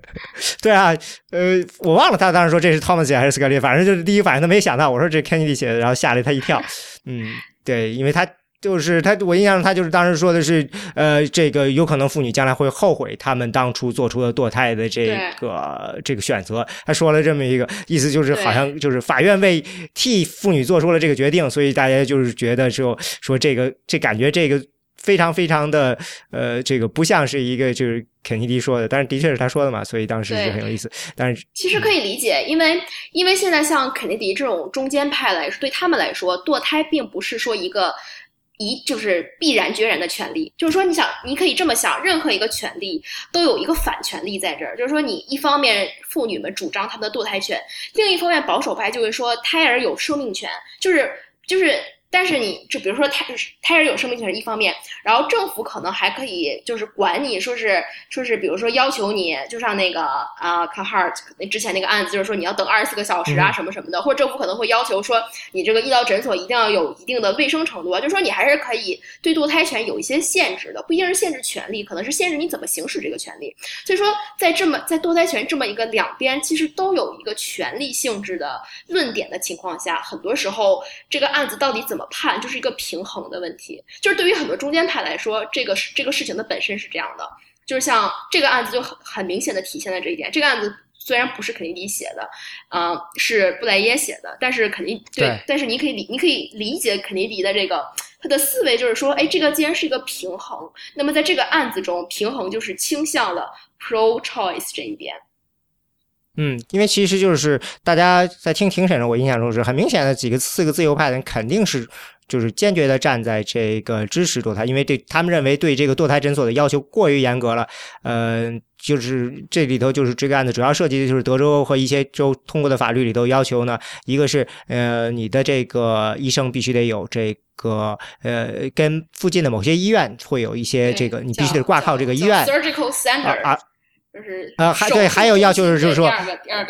S1: <laughs> 对啊，呃，我忘了他当时说这是 Thomas 写还是斯科利，反正就是第一反应他没想到，我说这 Kennedy 写的，然后吓了他一跳。嗯，对，因为他就是他，我印象中他就是当时说的是，呃，这个有可能妇女将来会后悔他们当初做出的堕胎的这个这个选择。他说了这么一个意思，就是好像就是法院为替妇女做出了这个决定，所以大家就是觉得说说这个这感觉这个。非常非常的呃，这个不像是一个就是肯尼迪说的，但是的确是他说的嘛，所以当时就很有意思。但是
S2: 其实可以理解，因为因为现在像肯尼迪这种中间派来说，对他们来说，堕胎并不是说一个一就是必然决然的权利。就是说，你想，你可以这么想，任何一个权利都有一个反权利在这儿。就是说，你一方面妇女们主张他们的堕胎权，另一方面保守派就会说胎儿有生命权，就是就是。但是你就比如说胎胎儿有生命权是一方面，然后政府可能还可以就是管你说是说是比如说要求你就像那个啊 a r t 那之前那个案子就是说你要等二十四个小时啊什么什么的，或者政府可能会要求说你这个医疗诊所一定要有一定的卫生程度啊，就说你还是可以对堕胎权有一些限制的，不一定是限制权利，可能是限制你怎么行使这个权利。所以说在这么在堕胎权这么一个两边其实都有一个权利性质的论点的情况下，很多时候这个案子到底怎么？判就是一个平衡的问题，就是对于很多中间派来说，这个是这个事情的本身是这样的，就是像这个案子就很很明显的体现了这一点。这个案子虽然不是肯尼迪写的，嗯，是布莱耶写的，但是肯尼对，但是你可以理你可以理解肯尼迪的这个他的思维，就是说，哎，这个既然是一个平衡，那么在这个案子中，平衡就是倾向了 pro choice 这一边。
S1: 嗯，因为其实就是大家在听庭审的，我印象中是很明显的几个四个自由派的人肯定是就是坚决的站在这个支持堕胎，因为对他们认为对这个堕胎诊所的要求过于严格了。呃，就是这里头就是这个案子主要涉及的就是德州和一些州通过的法律里头要求呢，一个是呃你的这个医生必须得有这个呃跟附近的某些医院会有一些这个你必须得挂靠这个医院
S2: 啊。就是呃，
S1: 还对，还有要求是，就是说，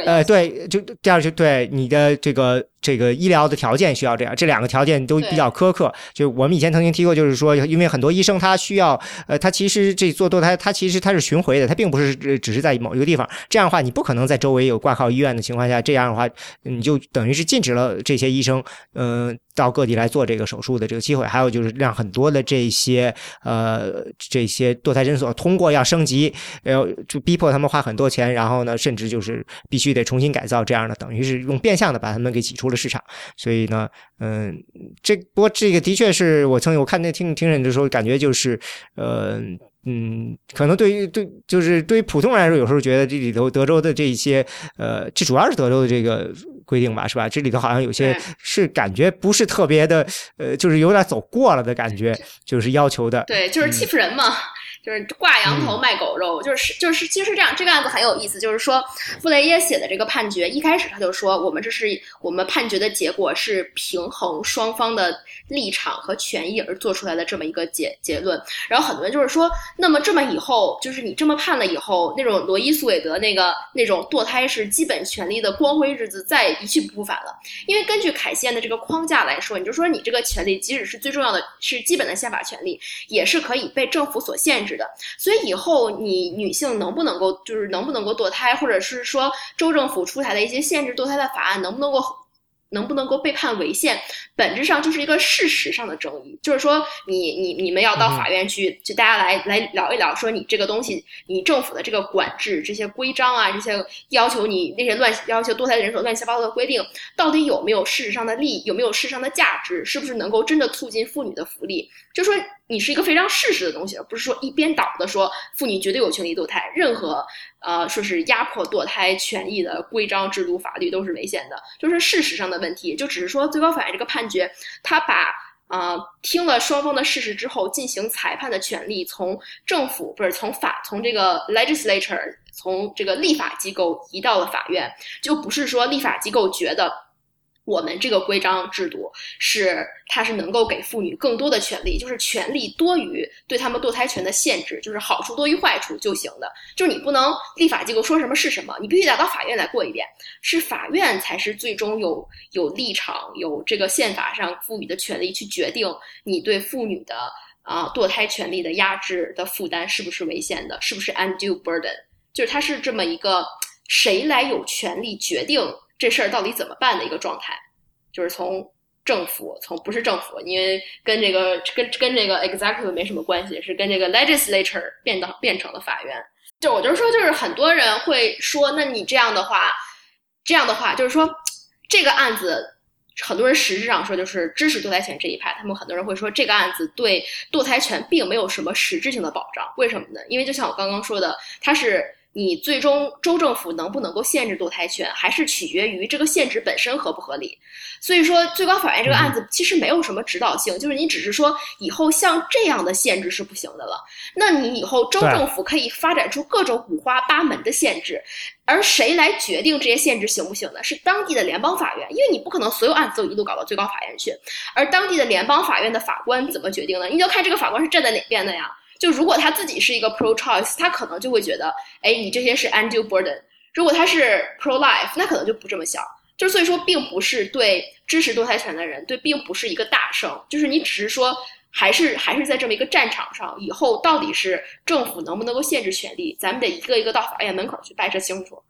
S1: 呃，对，就第二就对你的这个这个医疗的条件需要这样，这两个条件都比较苛刻。就我们以前曾经提过，就是说，因为很多医生他需要，呃，他其实这做堕胎，他其实他是巡回的，他并不是只是在某一个地方。这样的话，你不可能在周围有挂靠医院的情况下，这样的话，你就等于是禁止了这些医生，嗯，到各地来做这个手术的这个机会。还有就是让很多的这些呃这些堕胎诊所通过要升级，要就逼迫他们花很多钱，然后呢，甚至就是必须得重新改造，这样的等于是用变相的把他们给挤出了市场。所以呢，嗯，这不过这个的确是我曾经我看那听听审的时候，感觉就是，呃，嗯，可能对于对就是对于普通人来说，有时候觉得这里头德州的这一些，呃，这主要是德州的这个规定吧，是吧？这里头好像有些是感觉不是特别的，呃，就是有点走过了的感觉，就是要求的，
S2: 对，就是欺负人嘛。<laughs> 就是挂羊头卖狗肉，就是就是其实是这样。这个案子很有意思，就是说傅雷耶写的这个判决，一开始他就说我们这是我们判决的结果是平衡双方的立场和权益而做出来的这么一个结结论。然后很多人就是说，那么这么以后，就是你这么判了以后，那种罗伊苏韦德那个那种堕胎是基本权利的光辉日子再一去不复返了。因为根据凯西安的这个框架来说，你就说你这个权利，即使是最重要的是基本的宪法权利，也是可以被政府所限制。是的所以以后你女性能不能够，就是能不能够堕胎，或者是说州政府出台的一些限制堕胎的法案，能不能够？能不能够被判违宪，本质上就是一个事实上的争议。就是说，你你你们要到法院去，就大家来来聊一聊，说你这个东西，你政府的这个管制、这些规章啊，这些要求你那些乱要求堕胎人手乱七八糟的规定，到底有没有事实上的利益，有没有事实上的价值，是不是能够真的促进妇女的福利？就说你是一个非常事实的东西，而不是说一边倒的说妇女绝对有权利堕胎，任何。呃，说是压迫堕胎权益的规章制度法律都是违宪的，就是事实上的问题，就只是说最高法院这个判决，他把呃听了双方的事实之后进行裁判的权利从政府不是从法从这个 legislature 从这个立法机构移到了法院，就不是说立法机构觉得。我们这个规章制度是，它是能够给妇女更多的权利，就是权利多于对他们堕胎权的限制，就是好处多于坏处就行的。就是你不能立法机构说什么是什么，你必须得到法院来过一遍，是法院才是最终有有立场、有这个宪法上赋予的权利去决定你对妇女的啊堕胎权利的压制的负担是不是违宪的，是不是 undue burden，就是它是这么一个谁来有权利决定。这事儿到底怎么办的一个状态，就是从政府，从不是政府，因为跟这个跟跟这个 executive 没什么关系，是跟这个 legislature 变到变成了法院。就我就是说，就是很多人会说，那你这样的话，这样的话，就是说这个案子，很多人实质上说就是支持堕胎权这一派，他们很多人会说这个案子对堕胎权并没有什么实质性的保障。为什么呢？因为就像我刚刚说的，它是。你最终州政府能不能够限制堕胎权，还是取决于这个限制本身合不合理。所以说，最高法院这个案子其实没有什么指导性，就是你只是说以后像这样的限制是不行的了。那你以后州政府可以发展出各种五花八门的限制，而谁来决定这些限制行不行呢？是当地的联邦法院，因为你不可能所有案子都一路搞到最高法院去。而当地的联邦法院的法官怎么决定呢？你就看这个法官是站在哪边的呀。就如果他自己是一个 pro choice，他可能就会觉得，哎，你这些是 undue burden。如果他是 pro life，那可能就不这么想。就所以说，并不是对支持堕胎权的人，对，并不是一个大胜。就是你只是说，还是还是在这么一个战场上，以后到底是政府能不能够限制权利，咱们得一个一个到法院门口去掰扯清楚。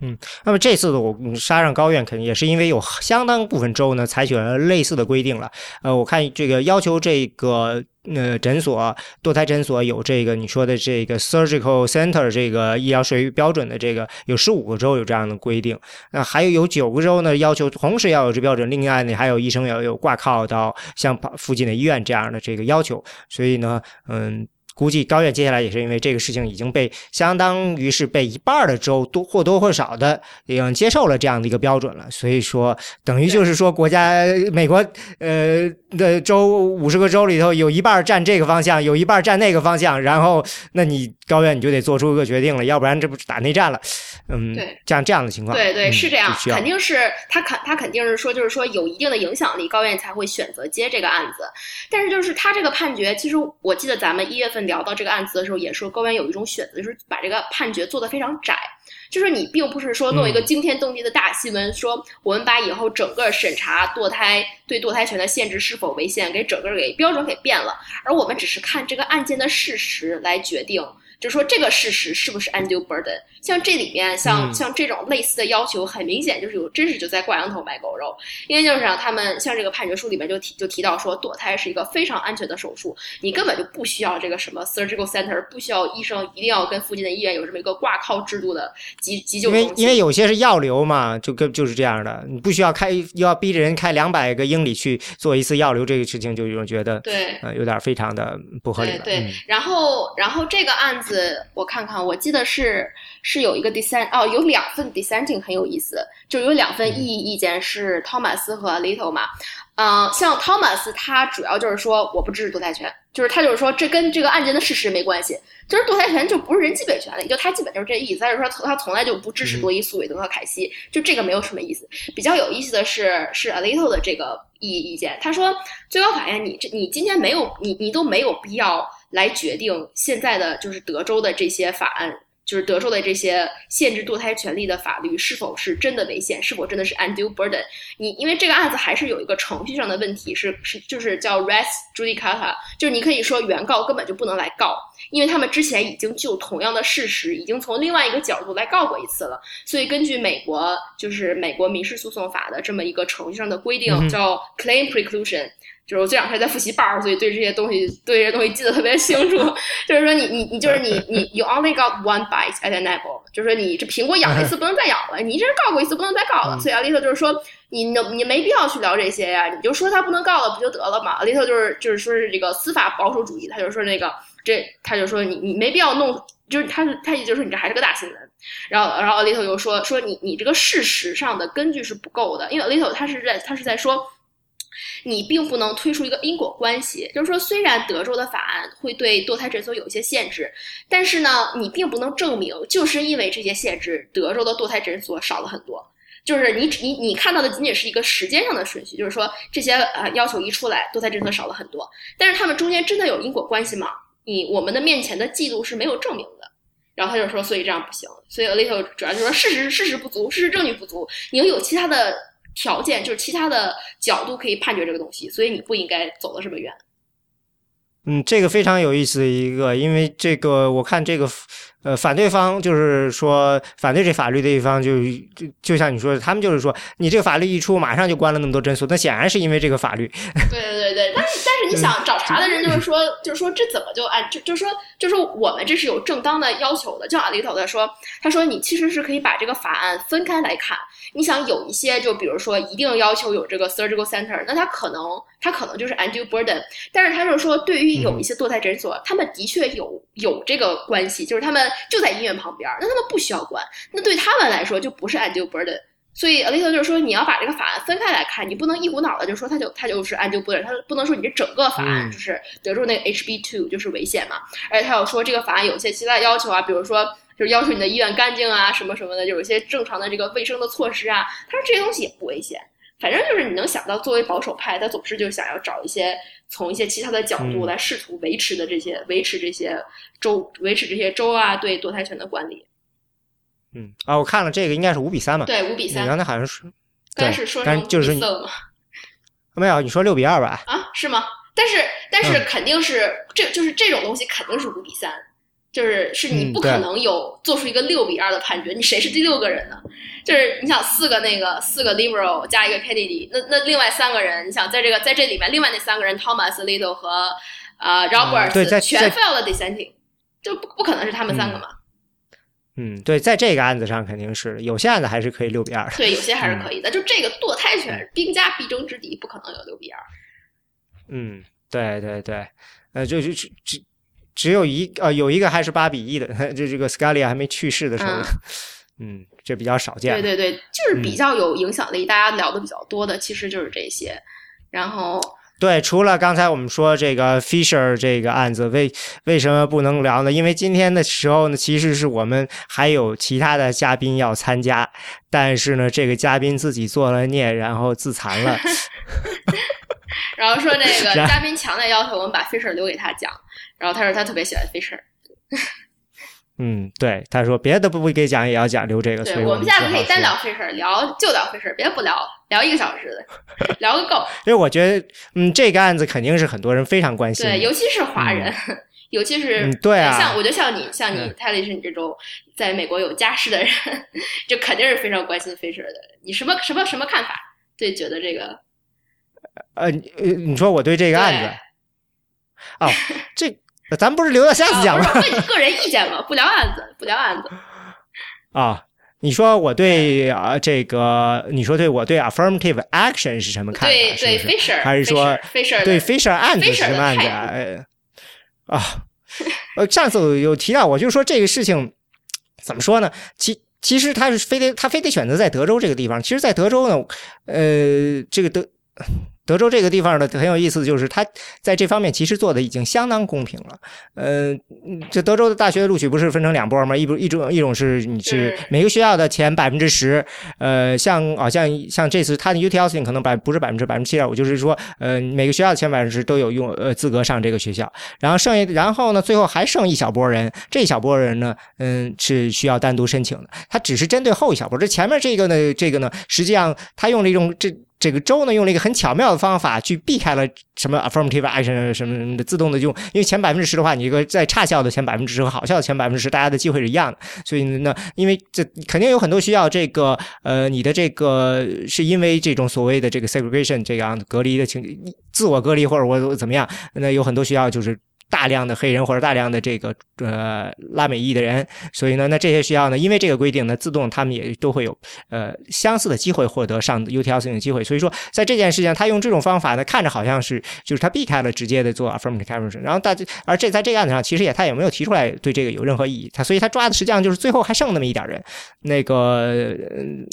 S1: 嗯，那么这次的我杀上高院，肯定也是因为有相当部分州呢采取了类似的规定了。呃，我看这个要求这个呃诊所堕胎诊所有这个你说的这个 surgical center 这个医疗水标准的这个有十五个州有这样的规定，那还有有九个州呢要求同时要有这标准，另外呢还有医生要有挂靠到像附近的医院这样的这个要求，所以呢，嗯。估计高院接下来也是因为这个事情已经被相当于是被一半的州多或多或少的已经接受了这样的一个标准了，所以说等于就是说国家美国呃的州五十个州里头有一半站这个方向，有一半站那个方向，然后那你高院你就得做出一个决定了，要不然这不是打内战了？嗯，
S2: 对，
S1: 这样这样的情况，
S2: 对对是这样，肯定是他肯他肯定是说就是说有一定的影响力，高院才会选择接这个案子，但是就是他这个判决，其实我记得咱们一月份。聊到这个案子的时候，也说高院有一种选择，就是把这个判决做得非常窄，就是你并不是说弄一个惊天动地的大新闻，说我们把以后整个审查堕胎对堕胎权的限制是否违宪给整个给标准给变了，而我们只是看这个案件的事实来决定。就说这个事实是不是 undue burden？像这里面，像像这种类似的要求，很明显就是有真是就在挂羊头卖狗肉。因为就是让他们像这个判决书里面就提就提到说，堕胎是一个非常安全的手术，你根本就不需要这个什么 surgical center，不需要医生一定要跟附近的医院有这么一个挂靠制度的急急救。
S1: 因为因为有些是药流嘛，就跟就是这样的，你不需要开又要逼着人开两百个英里去做一次药流，这个事情就有人觉得
S2: 对，
S1: 呃，有点非常的不合理。
S2: 对，然后然后这个案子。我看看，我记得是是有一个 dissent 哦，有两份 dissenting 很有意思，就有两份异议意见是 Thomas 和 Little 嘛。嗯，像 Thomas 他主要就是说我不支持堕胎权，就是他就是说这跟这个案件的事实没关系，就是堕胎权就不是人基本权利，就他基本就是这意思。但是说他从来就不支持多伊、苏韦德和凯西，就这个没有什么意思。比较有意思的是是 Little 的这个异议意见，他说最高法院你这你今天没有你你都没有必要。来决定现在的就是德州的这些法案，就是德州的这些限制堕胎权利的法律是否是真的危险，是否真的是 undue burden？你因为这个案子还是有一个程序上的问题，是是就是叫 res judicata，就是你可以说原告根本就不能来告，因为他们之前已经就同样的事实，已经从另外一个角度来告过一次了。所以根据美国就是美国民事诉讼法的这么一个程序上的规定，叫 claim preclusion。就是我这两天在复习班儿，所以对这些东西对这些东西记得特别清楚。<laughs> 就是说，你你你就是你你 you only got one bite at an apple，就是说你这苹果咬一次不能再咬了，你这人告过一次不能再告了。所以阿丽特就是说，你能你没必要去聊这些呀，你就说他不能告了不就得了嘛。阿丽特就是就是说是这个司法保守主义，他就说那个这他就说你你没必要弄，就是他他也就是说你这还是个大新闻。然后然后阿丽特又说说你你这个事实上的根据是不够的，因为阿丽特他是在他是在说。你并不能推出一个因果关系，就是说，虽然德州的法案会对堕胎诊所有一些限制，但是呢，你并不能证明就是因为这些限制，德州的堕胎诊所少了很多。就是你你你看到的仅仅是一个时间上的顺序，就是说这些呃要求一出来，堕胎诊所少了很多，但是他们中间真的有因果关系吗？你我们的面前的记录是没有证明的。然后他就说，所以这样不行。所以 Alito 主要就是说，事实事实不足，事实证据不足，你有其他的。条件就是其他的角度可以判决这个东西，所以你不应该走的这么远。
S1: 嗯，这个非常有意思的一个，因为这个我看这个。呃，反对方就是说反对这法律的一方，就就就像你说的，他们就是说，你这个法律一出，马上就关了那么多诊所，那显然是因为这个法律。<laughs>
S2: 对对对对，但是但是你想找茬的人就是说，就是说这怎么就按就就是说就是说我们这是有正当的要求的，就像里头在说，他说你其实是可以把这个法案分开来看。你想有一些，就比如说一定要求有这个 surgical center，那他可能他可能就是 undue burden，但是他就是说，对于有一些堕胎诊所，他们的确有有这个关系，就是他们。就在医院旁边，那他们不需要管，那对他们来说就不是 undue burden。所以 Alito 就是说，你要把这个法案分开来看，你不能一股脑的就说他就他就是 undue burden，他不能说你这整个法案就是德州那个 HB two 就是危险嘛。而且他要说这个法案有一些其他要求啊，比如说就是要求你的医院干净啊，什么什么的，有一些正常的这个卫生的措施啊。他说这些东西也不危险，反正就是你能想到，作为保守派，他总是就想要找一些。从一些其他的角度来试图维持的这些维持这些州维持这些州啊对堕胎权的管理。
S1: 嗯啊，我看了这个应该是五比三嘛？
S2: 对，五比三。
S1: 你刚才好像是，
S2: 但是说
S1: 成就是
S2: 色吗？
S1: 没有，你说六比二吧？
S2: 啊，是吗？但是但是肯定是这就是这种东西肯定是五比三。就是是你不可能有做出一个六比二的判决，你谁是第六个人呢？就是你想四个那个四个 liberal 加一个 Kennedy，那那另外三个人，你想在这个在这里面，另外那三个人 Thomas Little 和呃 Roberts 全 fail 了 dissenting，就不不可能是他们三个嘛？
S1: 嗯，对，在这个案子上肯定是有些案子还是可以六比二的，
S2: 对，有些还是可以的。就这个堕胎权兵家必争之地，不可能有六比二。
S1: 嗯，对对对，呃，就就就。只有一呃，有一个还是八比一的，<laughs> 这这个 Scalia 还没去世的时候，嗯，<laughs> 这比较少见。
S2: 对对对，就是比较有影响力，大家聊的比较多的，其实就是这些。然后，
S1: 对，除了刚才我们说这个 Fisher 这个案子，为为什么不能聊呢？因为今天的时候呢，其实是我们还有其他的嘉宾要参加，但是呢，这个嘉宾自己做了孽，然后自残了。<laughs>
S2: 然后说这个嘉宾强烈要求我们把 Fisher 留给他讲。然后他说他特别喜欢 Fisher，<laughs>
S1: 嗯，对，他说别的不不给讲，也要讲留这个。
S2: 对，
S1: 我
S2: 们下次可以单聊 Fisher，聊就聊 Fisher，别不聊，聊一个小时的，聊个够。<laughs>
S1: 因为我觉得，嗯，这个案子肯定是很多人非常关心，
S2: 对，尤其是华人，<laughs> 尤其是
S1: 对啊，
S2: 像我觉得像你，像你泰利是你这种在美国有家室的人，就肯定是非常关心 Fisher 的。你什么什么什么看法？对，觉得这个，
S1: 呃，你说我对这个案子，哦，这。咱不是留到下次讲吗？
S2: 问你个人意见吗？不聊案子，不聊案子。
S1: 啊，你说我对啊这个，你说对我对 affirmative action 是什么看法？
S2: 对对
S1: ，Fisher 还是说
S2: Fisher
S1: 对 Fisher 案子是什么案子？啊，呃，上次有提到，我就说这个事情怎么说呢？其其实他是非得他非得选择在德州这个地方。其实，在德州呢，呃，这个德。德州这个地方呢很有意思，就是它在这方面其实做的已经相当公平了。呃，这德州的大学录取不是分成两波吗？一一种一种是你是每个学校的前百分之十，呃，像好像像这次他的 UT Austin 可能百不是百分之百分之七点五，就是说呃每个学校的前百分之十都有用呃资格上这个学校。然后剩下然后呢最后还剩一小波人，这一小波人呢嗯是需要单独申请的。他只是针对后一小波，这前面这个呢这个呢实际上他用了一种这。这个州呢，用了一个很巧妙的方法去避开了什么 affirmative action 什么什么的自动的用，因为前百分之十的话，你这个在差校的前百分之十和好校的前百分之十，大家的机会是一样的。所以呢，因为这肯定有很多需要这个呃，你的这个是因为这种所谓的这个 segregation 这样隔离的情，自我隔离或者我怎么样，那有很多需要就是。大量的黑人或者大量的这个呃拉美裔的人，所以呢，那这些学校呢，因为这个规定呢，自动他们也都会有呃相似的机会获得上 UTL 的机会。所以说，在这件事情，他用这种方法呢，看着好像是就是他避开了直接的做 affirmative action，然后大家而这在这个案子上，其实也他也没有提出来对这个有任何意义。他所以他抓的实际上就是最后还剩那么一点人，那个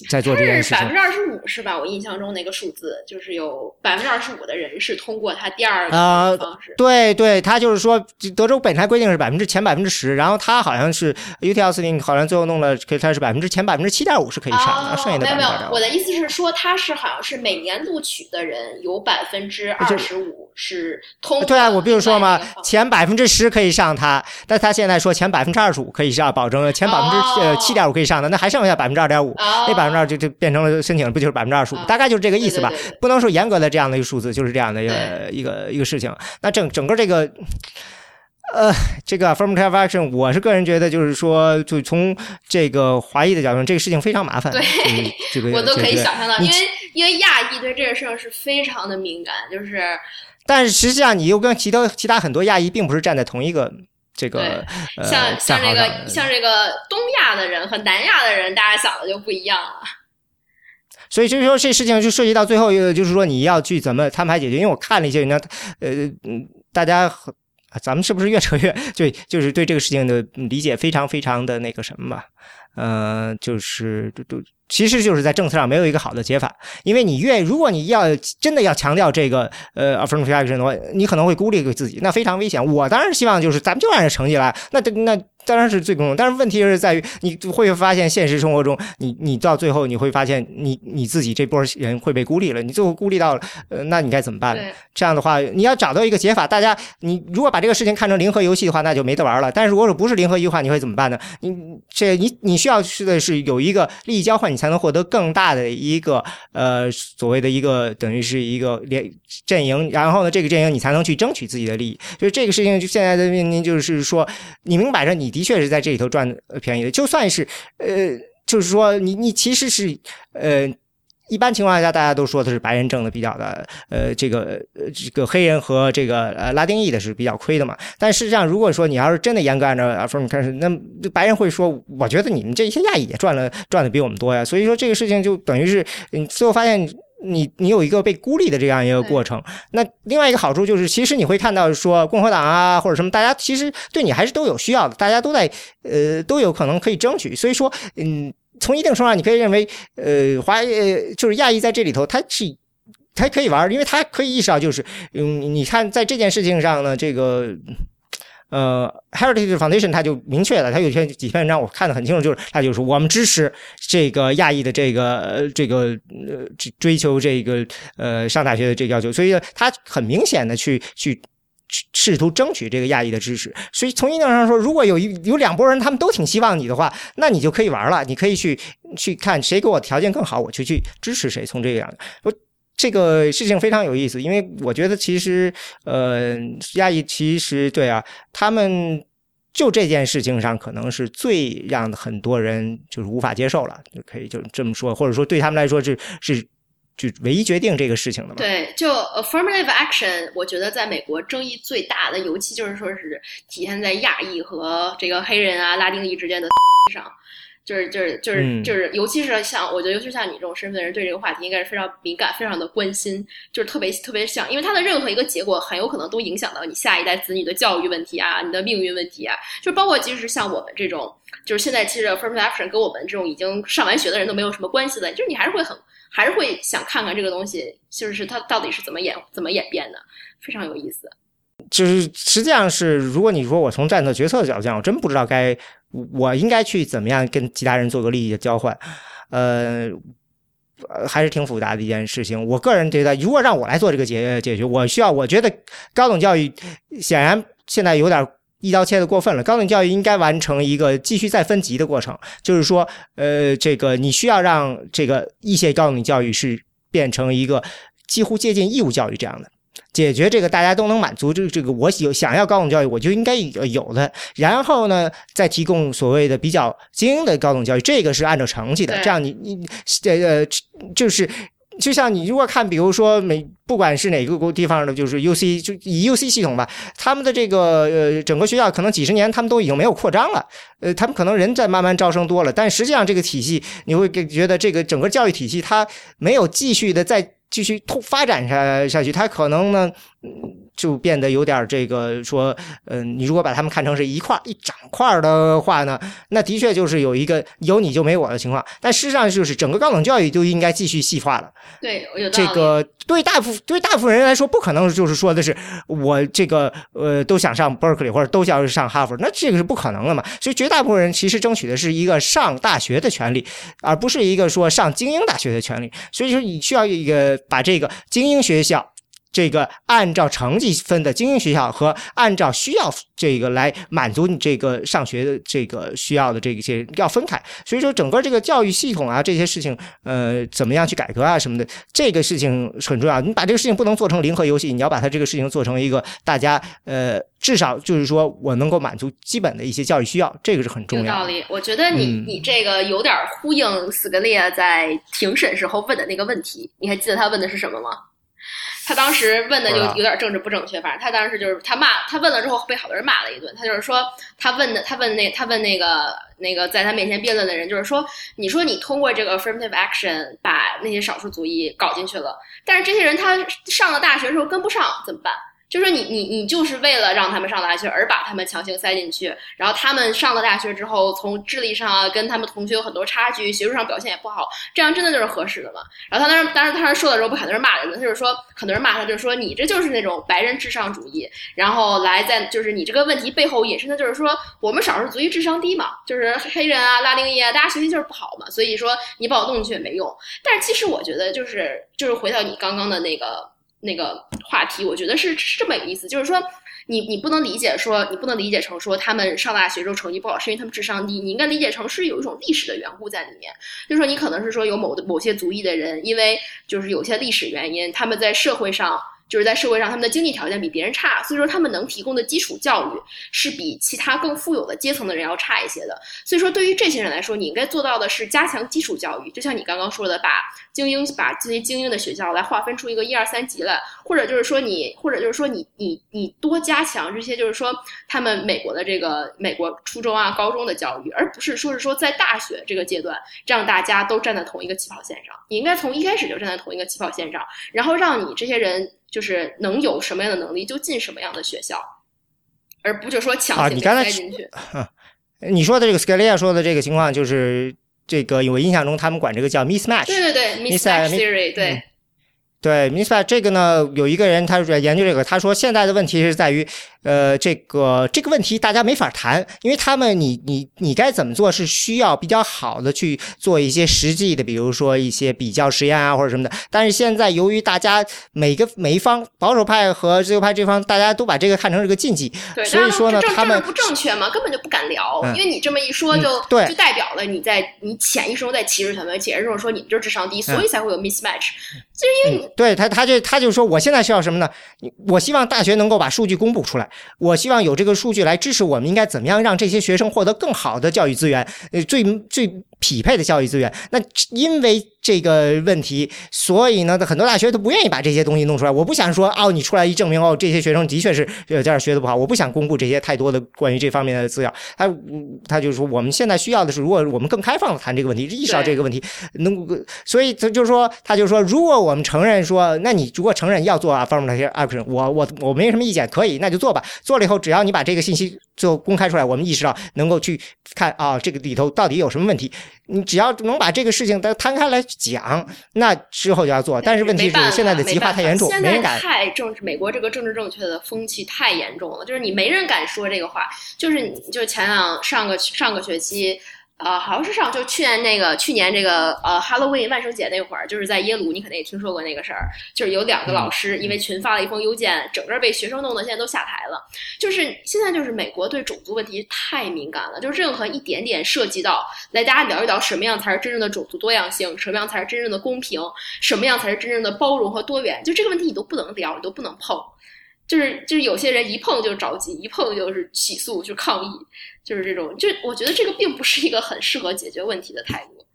S1: 在做这件事情。
S2: 百分之二十五是吧？我印象中那个数字就是有百分之二十五的人是通过他第二个方式。
S1: 对对，他就是说。说德州本来规定是百分之前百分之十，然后他好像是 UTL 司令好像最后弄了，可以他是百分之前百分之七点五是可以上的，剩下的
S2: 没有没有。我的意思是说，他是好像是每年录取的人有百分之二十五是通。
S1: 对啊，我比如说嘛，前百分之十可以上他，但他现在说前百分之二十五可以上，保证前百分之呃七点五可以上的，那还剩下百分之二点五，那百分之二就就变成了申请不就是百分之二十五？大概就是这个意思吧，不能说严格的这样的一个数字，就是这样的一个一个一个事情。那整整个这个。呃，这个 affirmative action，我是个人觉得，就是说，就从这个华裔的角度，这个事情非常麻烦。
S2: 对，
S1: 这个 <laughs>
S2: 我都可以想象到，因为因为亚裔对这个事情是非常的敏感，就是。
S1: 但是实际上，你又跟其他其他很多亚裔并不是站在同一个这个
S2: 像像这个像这个东亚的人和南亚的人，大家想的就不一样了。
S1: 所以就是说，这事情就涉及到最后一个，就是说你要去怎么摊牌解决。因为我看了一些人家，呃嗯，大家。咱们是不是越扯越就就是对这个事情的理解非常非常的那个什么吧？呃，就是就就，其实就是在政策上没有一个好的解法，因为你越如果你要真的要强调这个呃 affirmative action 的话，你可能会孤立给自己，那非常危险。我当然希望就是咱们就按照成绩来，那那。当然是最公正，但是问题是在于，你会发现现实生活中，你你到最后你会发现，你你自己这波人会被孤立了，你最后孤立到了，呃，那你该怎么办？这样的话，你要找到一个解法。大家，你如果把这个事情看成零和游戏的话，那就没得玩了。但是如果说不是零和一的话，你会怎么办呢？你这你你需要去的是有一个利益交换，你才能获得更大的一个呃所谓的一个等于是一个联阵营，然后呢，这个阵营你才能去争取自己的利益。所以这个事情，就现在的面临就是说，你明摆着你。的确是在这里头赚便宜的，就算是呃，就是说你你其实是呃，一般情况下大家都说的是白人挣的比较的，呃，这个呃这个黑人和这个呃拉丁裔的是比较亏的嘛。但事实上，如果说你要是真的严格按照 affirm 开始，那白人会说，我觉得你们这些亚裔也赚了赚的比我们多呀。所以说这个事情就等于是你最后发现。你你有一个被孤立的这样一个过程，那另外一个好处就是，其实你会看到说共和党啊或者什么，大家其实对你还是都有需要的，大家都在呃都有可能可以争取。所以说，嗯，从一定程度上，你可以认为，呃，华呃就是亚裔在这里头，他是他可以玩，因为他可以意识到，就是嗯，你看在这件事情上呢，这个。呃，Heritage Foundation 他就明确了，他有篇几篇文章我看得很清楚，就是他就是我们支持这个亚裔的这个这个呃追求这个呃上大学的这个要求，所以他很明显的去去试图争取这个亚裔的支持。所以从一定上说，如果有一有两拨人他们都挺希望你的话，那你就可以玩了，你可以去去看谁给我条件更好，我就去支持谁。从这个样，我这个事情非常有意思，因为我觉得其实呃，亚裔其实对啊，他们。就这件事情上，可能是最让很多人就是无法接受了，就可以就这么说，或者说对他们来说是是就唯一决定这个事情的嘛。
S2: 对，就 affirmative action，我觉得在美国争议最大的，尤其就是说是体现在亚裔和这个黑人啊、拉丁裔之间的上。<laughs> 就是就是就是就是，尤其是像我觉得，尤其是像你这种身份的人，对这个话题应该是非常敏感、非常的关心，就是特别特别像，因为它的任何一个结果很有可能都影响到你下一代子女的教育问题啊，你的命运问题啊，就包括即使是像我们这种，就是现在其实 affirmative action 跟我们这种已经上完学的人都没有什么关系的，就是你还是会很还是会想看看这个东西，就是它到底是怎么演怎么演变的，非常有意思。
S1: 就是实际上是，如果你说我从站在决策的角度讲，我真不知道该我应该去怎么样跟其他人做个利益的交换，呃，还是挺复杂的一件事情。我个人觉得，如果让我来做这个解解决，我需要，我觉得高等教育显然现在有点一刀切的过分了。高等教育应该完成一个继续再分级的过程，就是说，呃，这个你需要让这个一些高等教育是变成一个几乎接近义务教育这样的。解决这个大家都能满足这这个我有想要高等教育我就应该有的，然后呢再提供所谓的比较精英的高等教育，这个是按照成绩的，这样你你呃就是就像你如果看比如说美不管是哪个国地方的，就是 U C 就以 U C 系统吧，他们的这个呃整个学校可能几十年他们都已经没有扩张了，呃他们可能人在慢慢招生多了，但实际上这个体系你会觉得这个整个教育体系它没有继续的在。继续突发展下下去，它可能呢，就变得有点这个说，嗯，你如果把它们看成是一块一整块的话呢，那的确就是有一个有你就没我的情况。但事实上就是整个高等教育就应该继续细化了。
S2: 对，有
S1: 这个对大部对大部分人来说，不可能就是说的是我这个呃都想上 Berkeley 或者都想上哈佛，那这个是不可能的嘛。所以绝大部分人其实争取的是一个上大学的权利，而不是一个说上精英大学的权利。所以说你需要一个。把这个精英学校。这个按照成绩分的精英学校和按照需要这个来满足你这个上学的这个需要的这些要分开，所以说整个这个教育系统啊这些事情，呃，怎么样去改革啊什么的，这个事情很重要。你把这个事情不能做成零和游戏，你要把它这个事情做成一个大家呃至少就是说我能够满足基本的一些教育需要，这个是很重要。
S2: 有道理，我觉得你你这个有点呼应斯格列在庭审时候问的那个问题，你还记得他问的是什么吗？他当时问的就有点政治不正确，反正他当时就是他骂他问了之后被好多人骂了一顿。他就是说他问的他问那他问那个那个在他面前辩论的人，就是说你说你通过这个 affirmative action 把那些少数族裔搞进去了，但是这些人他上了大学的时候跟不上怎么办？就说你你你就是为了让他们上大学而把他们强行塞进去，然后他们上了大学之后，从智力上啊跟他们同学有很多差距，学术上表现也不好，这样真的就是合适的吗？然后他当时当时当时说的时候，不很多人骂人的，他就是说很多人骂他，就是说你这就是那种白人至上主义，然后来在就是你这个问题背后引申的就是说我们少数族裔智商低嘛，就是黑人啊、拉丁裔啊，大家学习就是不好嘛，所以说你把我弄进去也没用。但是其实我觉得就是就是回到你刚刚的那个。那个话题，我觉得是是这么一个意思，就是说，你你不能理解说，你不能理解成说他们上大学之后成绩不好是因为他们智商低，你应该理解成是有一种历史的缘故在里面，就是说你可能是说有某的某些族裔的人，因为就是有些历史原因，他们在社会上。就是在社会上，他们的经济条件比别人差，所以说他们能提供的基础教育是比其他更富有的阶层的人要差一些的。所以说，对于这些人来说，你应该做到的是加强基础教育，就像你刚刚说的，把精英把这些精英的学校来划分出一个一二三级来，或者就是说你，或者就是说你你你多加强这些，就是说他们美国的这个美国初中啊、高中的教育，而不是说是说在大学这个阶段让大家都站在同一个起跑线上。你应该从一开始就站在同一个起跑线上，然后让你这些人。就是能有什么样的能力就进什么样的学校，而不就说强行塞进去。<laughs>
S1: 你说的这个 Scalia 说的这个情况，就是这个我印象中他们管这个叫 mismatch。
S2: 对对对，mismatch theory。对
S1: 对 m i s p a 这个呢，有一个人他在研究这个，他说现在的问题是在于。呃，这个这个问题大家没法谈，因为他们你你你该怎么做是需要比较好的去做一些实际的，比如说一些比较实验啊或者什么的。但是现在由于大家每个每一方保守派和自由派这方，大家都把这个看成是个禁忌，所以说呢，他们
S2: 不正确嘛，根本就不敢聊，因为你这么一说就对就代表了你在你潜意识中在歧视他们，潜意识中说你们就是智商低，所以才会有 mismatch。就是因为
S1: 对他他就他就说我现在需要什么呢？我希望大学能够把数据公布出来。我希望有这个数据来支持我们应该怎么样让这些学生获得更好的教育资源，呃，最最匹配的教育资源。那因为。这个问题，所以呢，很多大学都不愿意把这些东西弄出来。我不想说，哦，你出来一证明，哦，这些学生的确是在这儿学的不好。我不想公布这些太多的关于这方面的资料。他他就说，我们现在需要的是，如果我们更开放的谈这个问题，意识到这个问题，能，所以他就说，他就说，如果我们承认说，那你如果承认要做 affirmative action，我我我没什么意见，可以，那就做吧。做了以后，只要你把这个信息就公开出来，我们意识到能够去看啊，这个里头到底有什么问题。你只要能把这个事情都摊开来讲，那之后就要做。但是问题是现在的极化太严重，没人敢。
S2: 太政治，美国这个政治正确的风气太严重了，就是你没人敢说这个话。就是就是前两上个上个学期。呃，好像是上就去年那个去年这个呃 Halloween 万圣节那会儿，就是在耶鲁，你肯定也听说过那个事儿，就是有两个老师因为群发了一封邮件，整个被学生弄得现在都下台了。就是现在就是美国对种族问题太敏感了，就是任何一点点涉及到来大家聊一聊什么样才是真正的种族多样性，什么样才是真正的公平，什么样才是真正的包容和多元，就这个问题你都不能聊，你都不能碰。就是就是有些人一碰就着急，一碰就是起诉就抗议。就是这种，就我觉得这个并不是一个很适合解决问题的态度。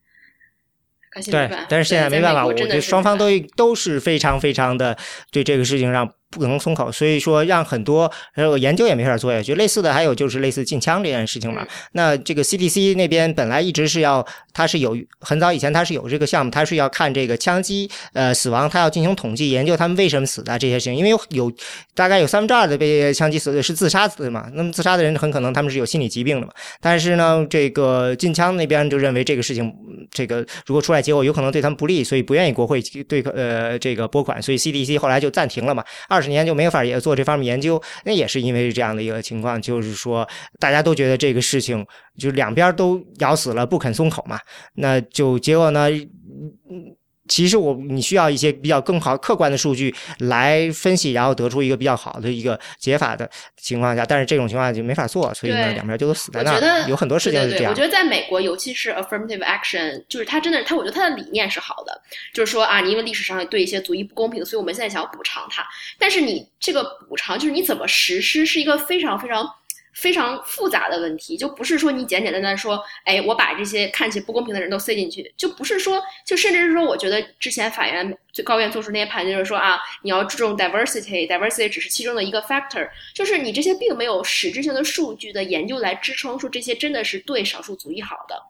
S1: 对，但是现在没办法，我觉得双方都都是非常非常的对这个事情上。不可能松口，所以说让很多呃研究也没法做下去。类似的还有就是类似禁枪这件事情嘛。那这个 CDC 那边本来一直是要，它是有很早以前它是有这个项目，它是要看这个枪击呃死亡，它要进行统计研究他们为什么死的这些事情。因为有有大概有三分之二的被枪击死的是自杀死的嘛。那么自杀的人很可能他们是有心理疾病的嘛。但是呢，这个禁枪那边就认为这个事情，这个如果出来结果有可能对他们不利，所以不愿意国会对呃这个拨款，所以 CDC 后来就暂停了嘛。二十年就没法也做这方面研究，那也是因为这样的一个情况，就是说大家都觉得这个事情就两边都咬死了，不肯松口嘛，那就结果呢？其实我你需要一些比较更好客观的数据来分析，然后得出一个比较好的一个解法的情况下，但是这种情况就没法做，所以呢两边就都死在那儿。有很多事情是这样。
S2: 我觉得在美国，尤其是 affirmative action，就是他真的，他我觉得他的理念是好的，就是说啊，你因为历史上对一些族裔不公平，所以我们现在想要补偿他。但是你这个补偿，就是你怎么实施，是一个非常非常。非常复杂的问题，就不是说你简简单单说，哎，我把这些看起不公平的人都塞进去，就不是说，就甚至是说，我觉得之前法院最高院做出那些判决，就是说啊，你要注重 diversity，diversity 只是其中的一个 factor，就是你这些并没有实质性的数据的研究来支撑，说这些真的是对少数族裔好的。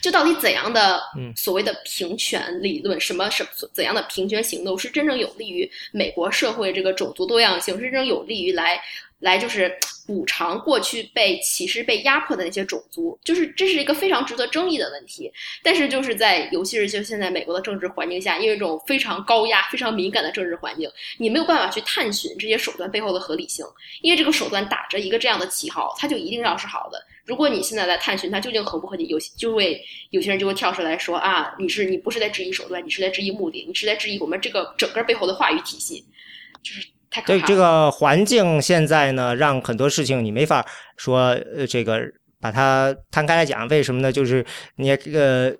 S2: 就到底怎样的所谓的平权理论，什么什怎样的平权行动是真正有利于美国社会这个种族多样性，是真正有利于来。来就是补偿过去被歧视、被压迫的那些种族，就是这是一个非常值得争议的问题。但是就是在尤其是就现在美国的政治环境下，因为这种非常高压、非常敏感的政治环境，你没有办法去探寻这些手段背后的合理性，因为这个手段打着一个这样的旗号，它就一定要是好的。如果你现在来探寻它究竟合不合理，有就会有些人就会跳出来说啊，你是你不是在质疑手段，你是在质疑目的，你是在质疑我们这个整个背后的话语体系，就是。
S1: 对这个环境现在呢，让很多事情你没法说，呃，这个把它摊开来讲。为什么呢？就是你呃，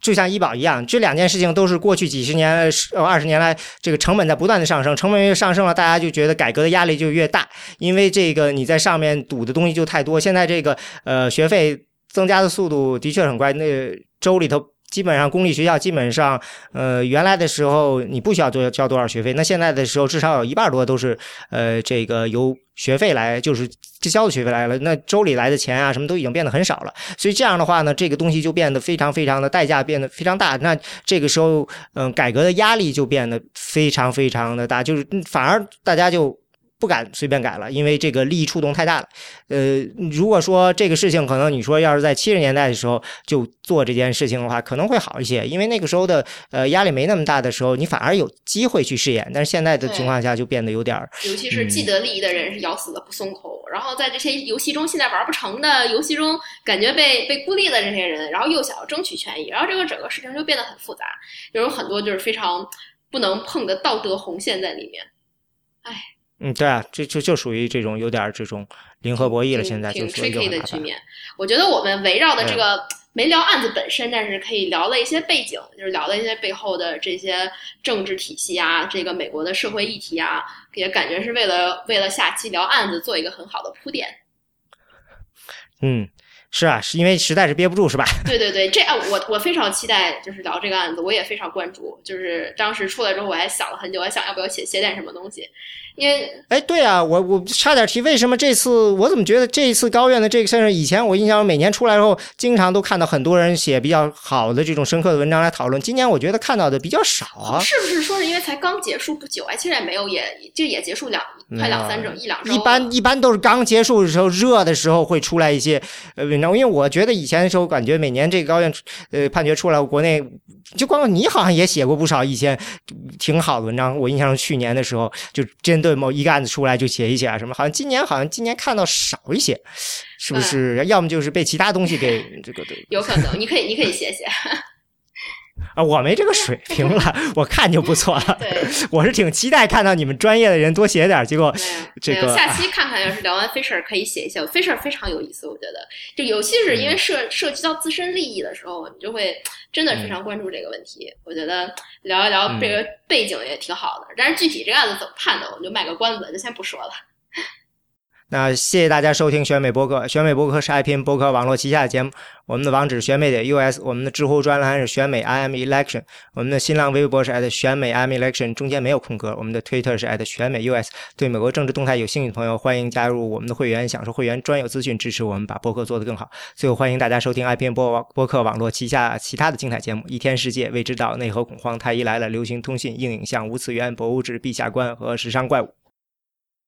S1: 就像医保一样，这两件事情都是过去几十年、呃二十年来，这个成本在不断的上升，成本越上升了，大家就觉得改革的压力就越大，因为这个你在上面赌的东西就太多。现在这个呃学费增加的速度的确很快，那州里头。基本上公立学校基本上，呃，原来的时候你不需要多交多少学费，那现在的时候至少有一半多都是，呃，这个由学费来，就是交的学费来了。那州里来的钱啊，什么都已经变得很少了。所以这样的话呢，这个东西就变得非常非常的代价变得非常大。那这个时候，嗯，改革的压力就变得非常非常的大，就是反而大家就不敢随便改了，因为这个利益触动太大了。呃，如果说这个事情可能你说要是在七十年代的时候就做这件事情的话，可能会好一些，因为那个时候的呃压力没那么大的时候，你反而有机会去试验。但是现在的情况下就变得有点儿，
S2: 尤其是既得利益的人是咬死了不松口，然后在这些游戏中现在玩不成的游戏中，感觉被被孤立的这些人，然后又想要争取权益，然后这个整个事情就变得很复杂，有很多就是非常不能碰的道德红线在里面。唉。
S1: 嗯，对啊，这就就属于这种有点这种零和博弈了。现在
S2: 挺 tricky 的局面。我觉得我们围绕的这个没聊案子本身，但是可以聊了一些背景，就是聊了一些背后的这些政治体系啊，这个美国的社会议题啊，也感觉是为了为了下期聊案子做一个很好的铺垫。
S1: 嗯。是啊，是因为实在是憋不住，是吧？<laughs>
S2: 对对对，这啊，我我非常期待，就是聊这个案子，我也非常关注。就是当时出来之后，我还想了很久，我还想要不要写写点什么东西。因为，
S1: 哎，对啊，我我差点提，为什么这次我怎么觉得这一次高院的这个事儿，以前我印象每年出来之后，经常都看到很多人写比较好的这种深刻的文章来讨论，今年我觉得看到的比较少啊。
S2: 是不是说是因为才刚结束不久啊？其实也没有，也就也结束两快两三周一两周。
S1: 一般一般都是刚结束的时候，热的时候会出来一些呃文章，因为我觉得以前的时候感觉每年这个高院呃判决出来，国内就光你好像也写过不少一些挺好的文章，我印象中去年的时候就针对某一个案子出来就写一写啊什么，好像今年好像今年看到少一些，是不是？要么就是被其他东西给 <laughs> 这个
S2: 有可能，你可以你可以写写。
S1: 啊，我没这个水平了，我看就不错了。
S2: 对，
S1: 我是挺期待看到你们专业的人多写点，结果这个
S2: 下期看看，要是聊完 Fisher 可以写一写，Fisher 非常有意思，我觉得，就尤其是因为涉涉及到自身利益的时候，你就会真的非常关注这个问题。我觉得聊一聊这个背景也挺好的，但是具体这个案子怎么判的，我们就卖个关子，就先不说了。
S1: 那谢谢大家收听选美播客，选美播客是爱拼播客网络旗下的节目。我们的网址选美点 US，我们的知乎专栏是选美 IM Election，我们的新浪微博是 at 选美 IM Election，中间没有空格。我们的 Twitter 是 at 选美 US。对美国政治动态有兴趣的朋友，欢迎加入我们的会员，享受会员专有资讯，支持我们把播客做得更好。最后，欢迎大家收听爱拼播播客网络旗下其他的精彩节目：一天世界、未知道、内核恐慌、太医来了、流行通信、硬影像、无次元、博物志、陛下观和时尚怪物。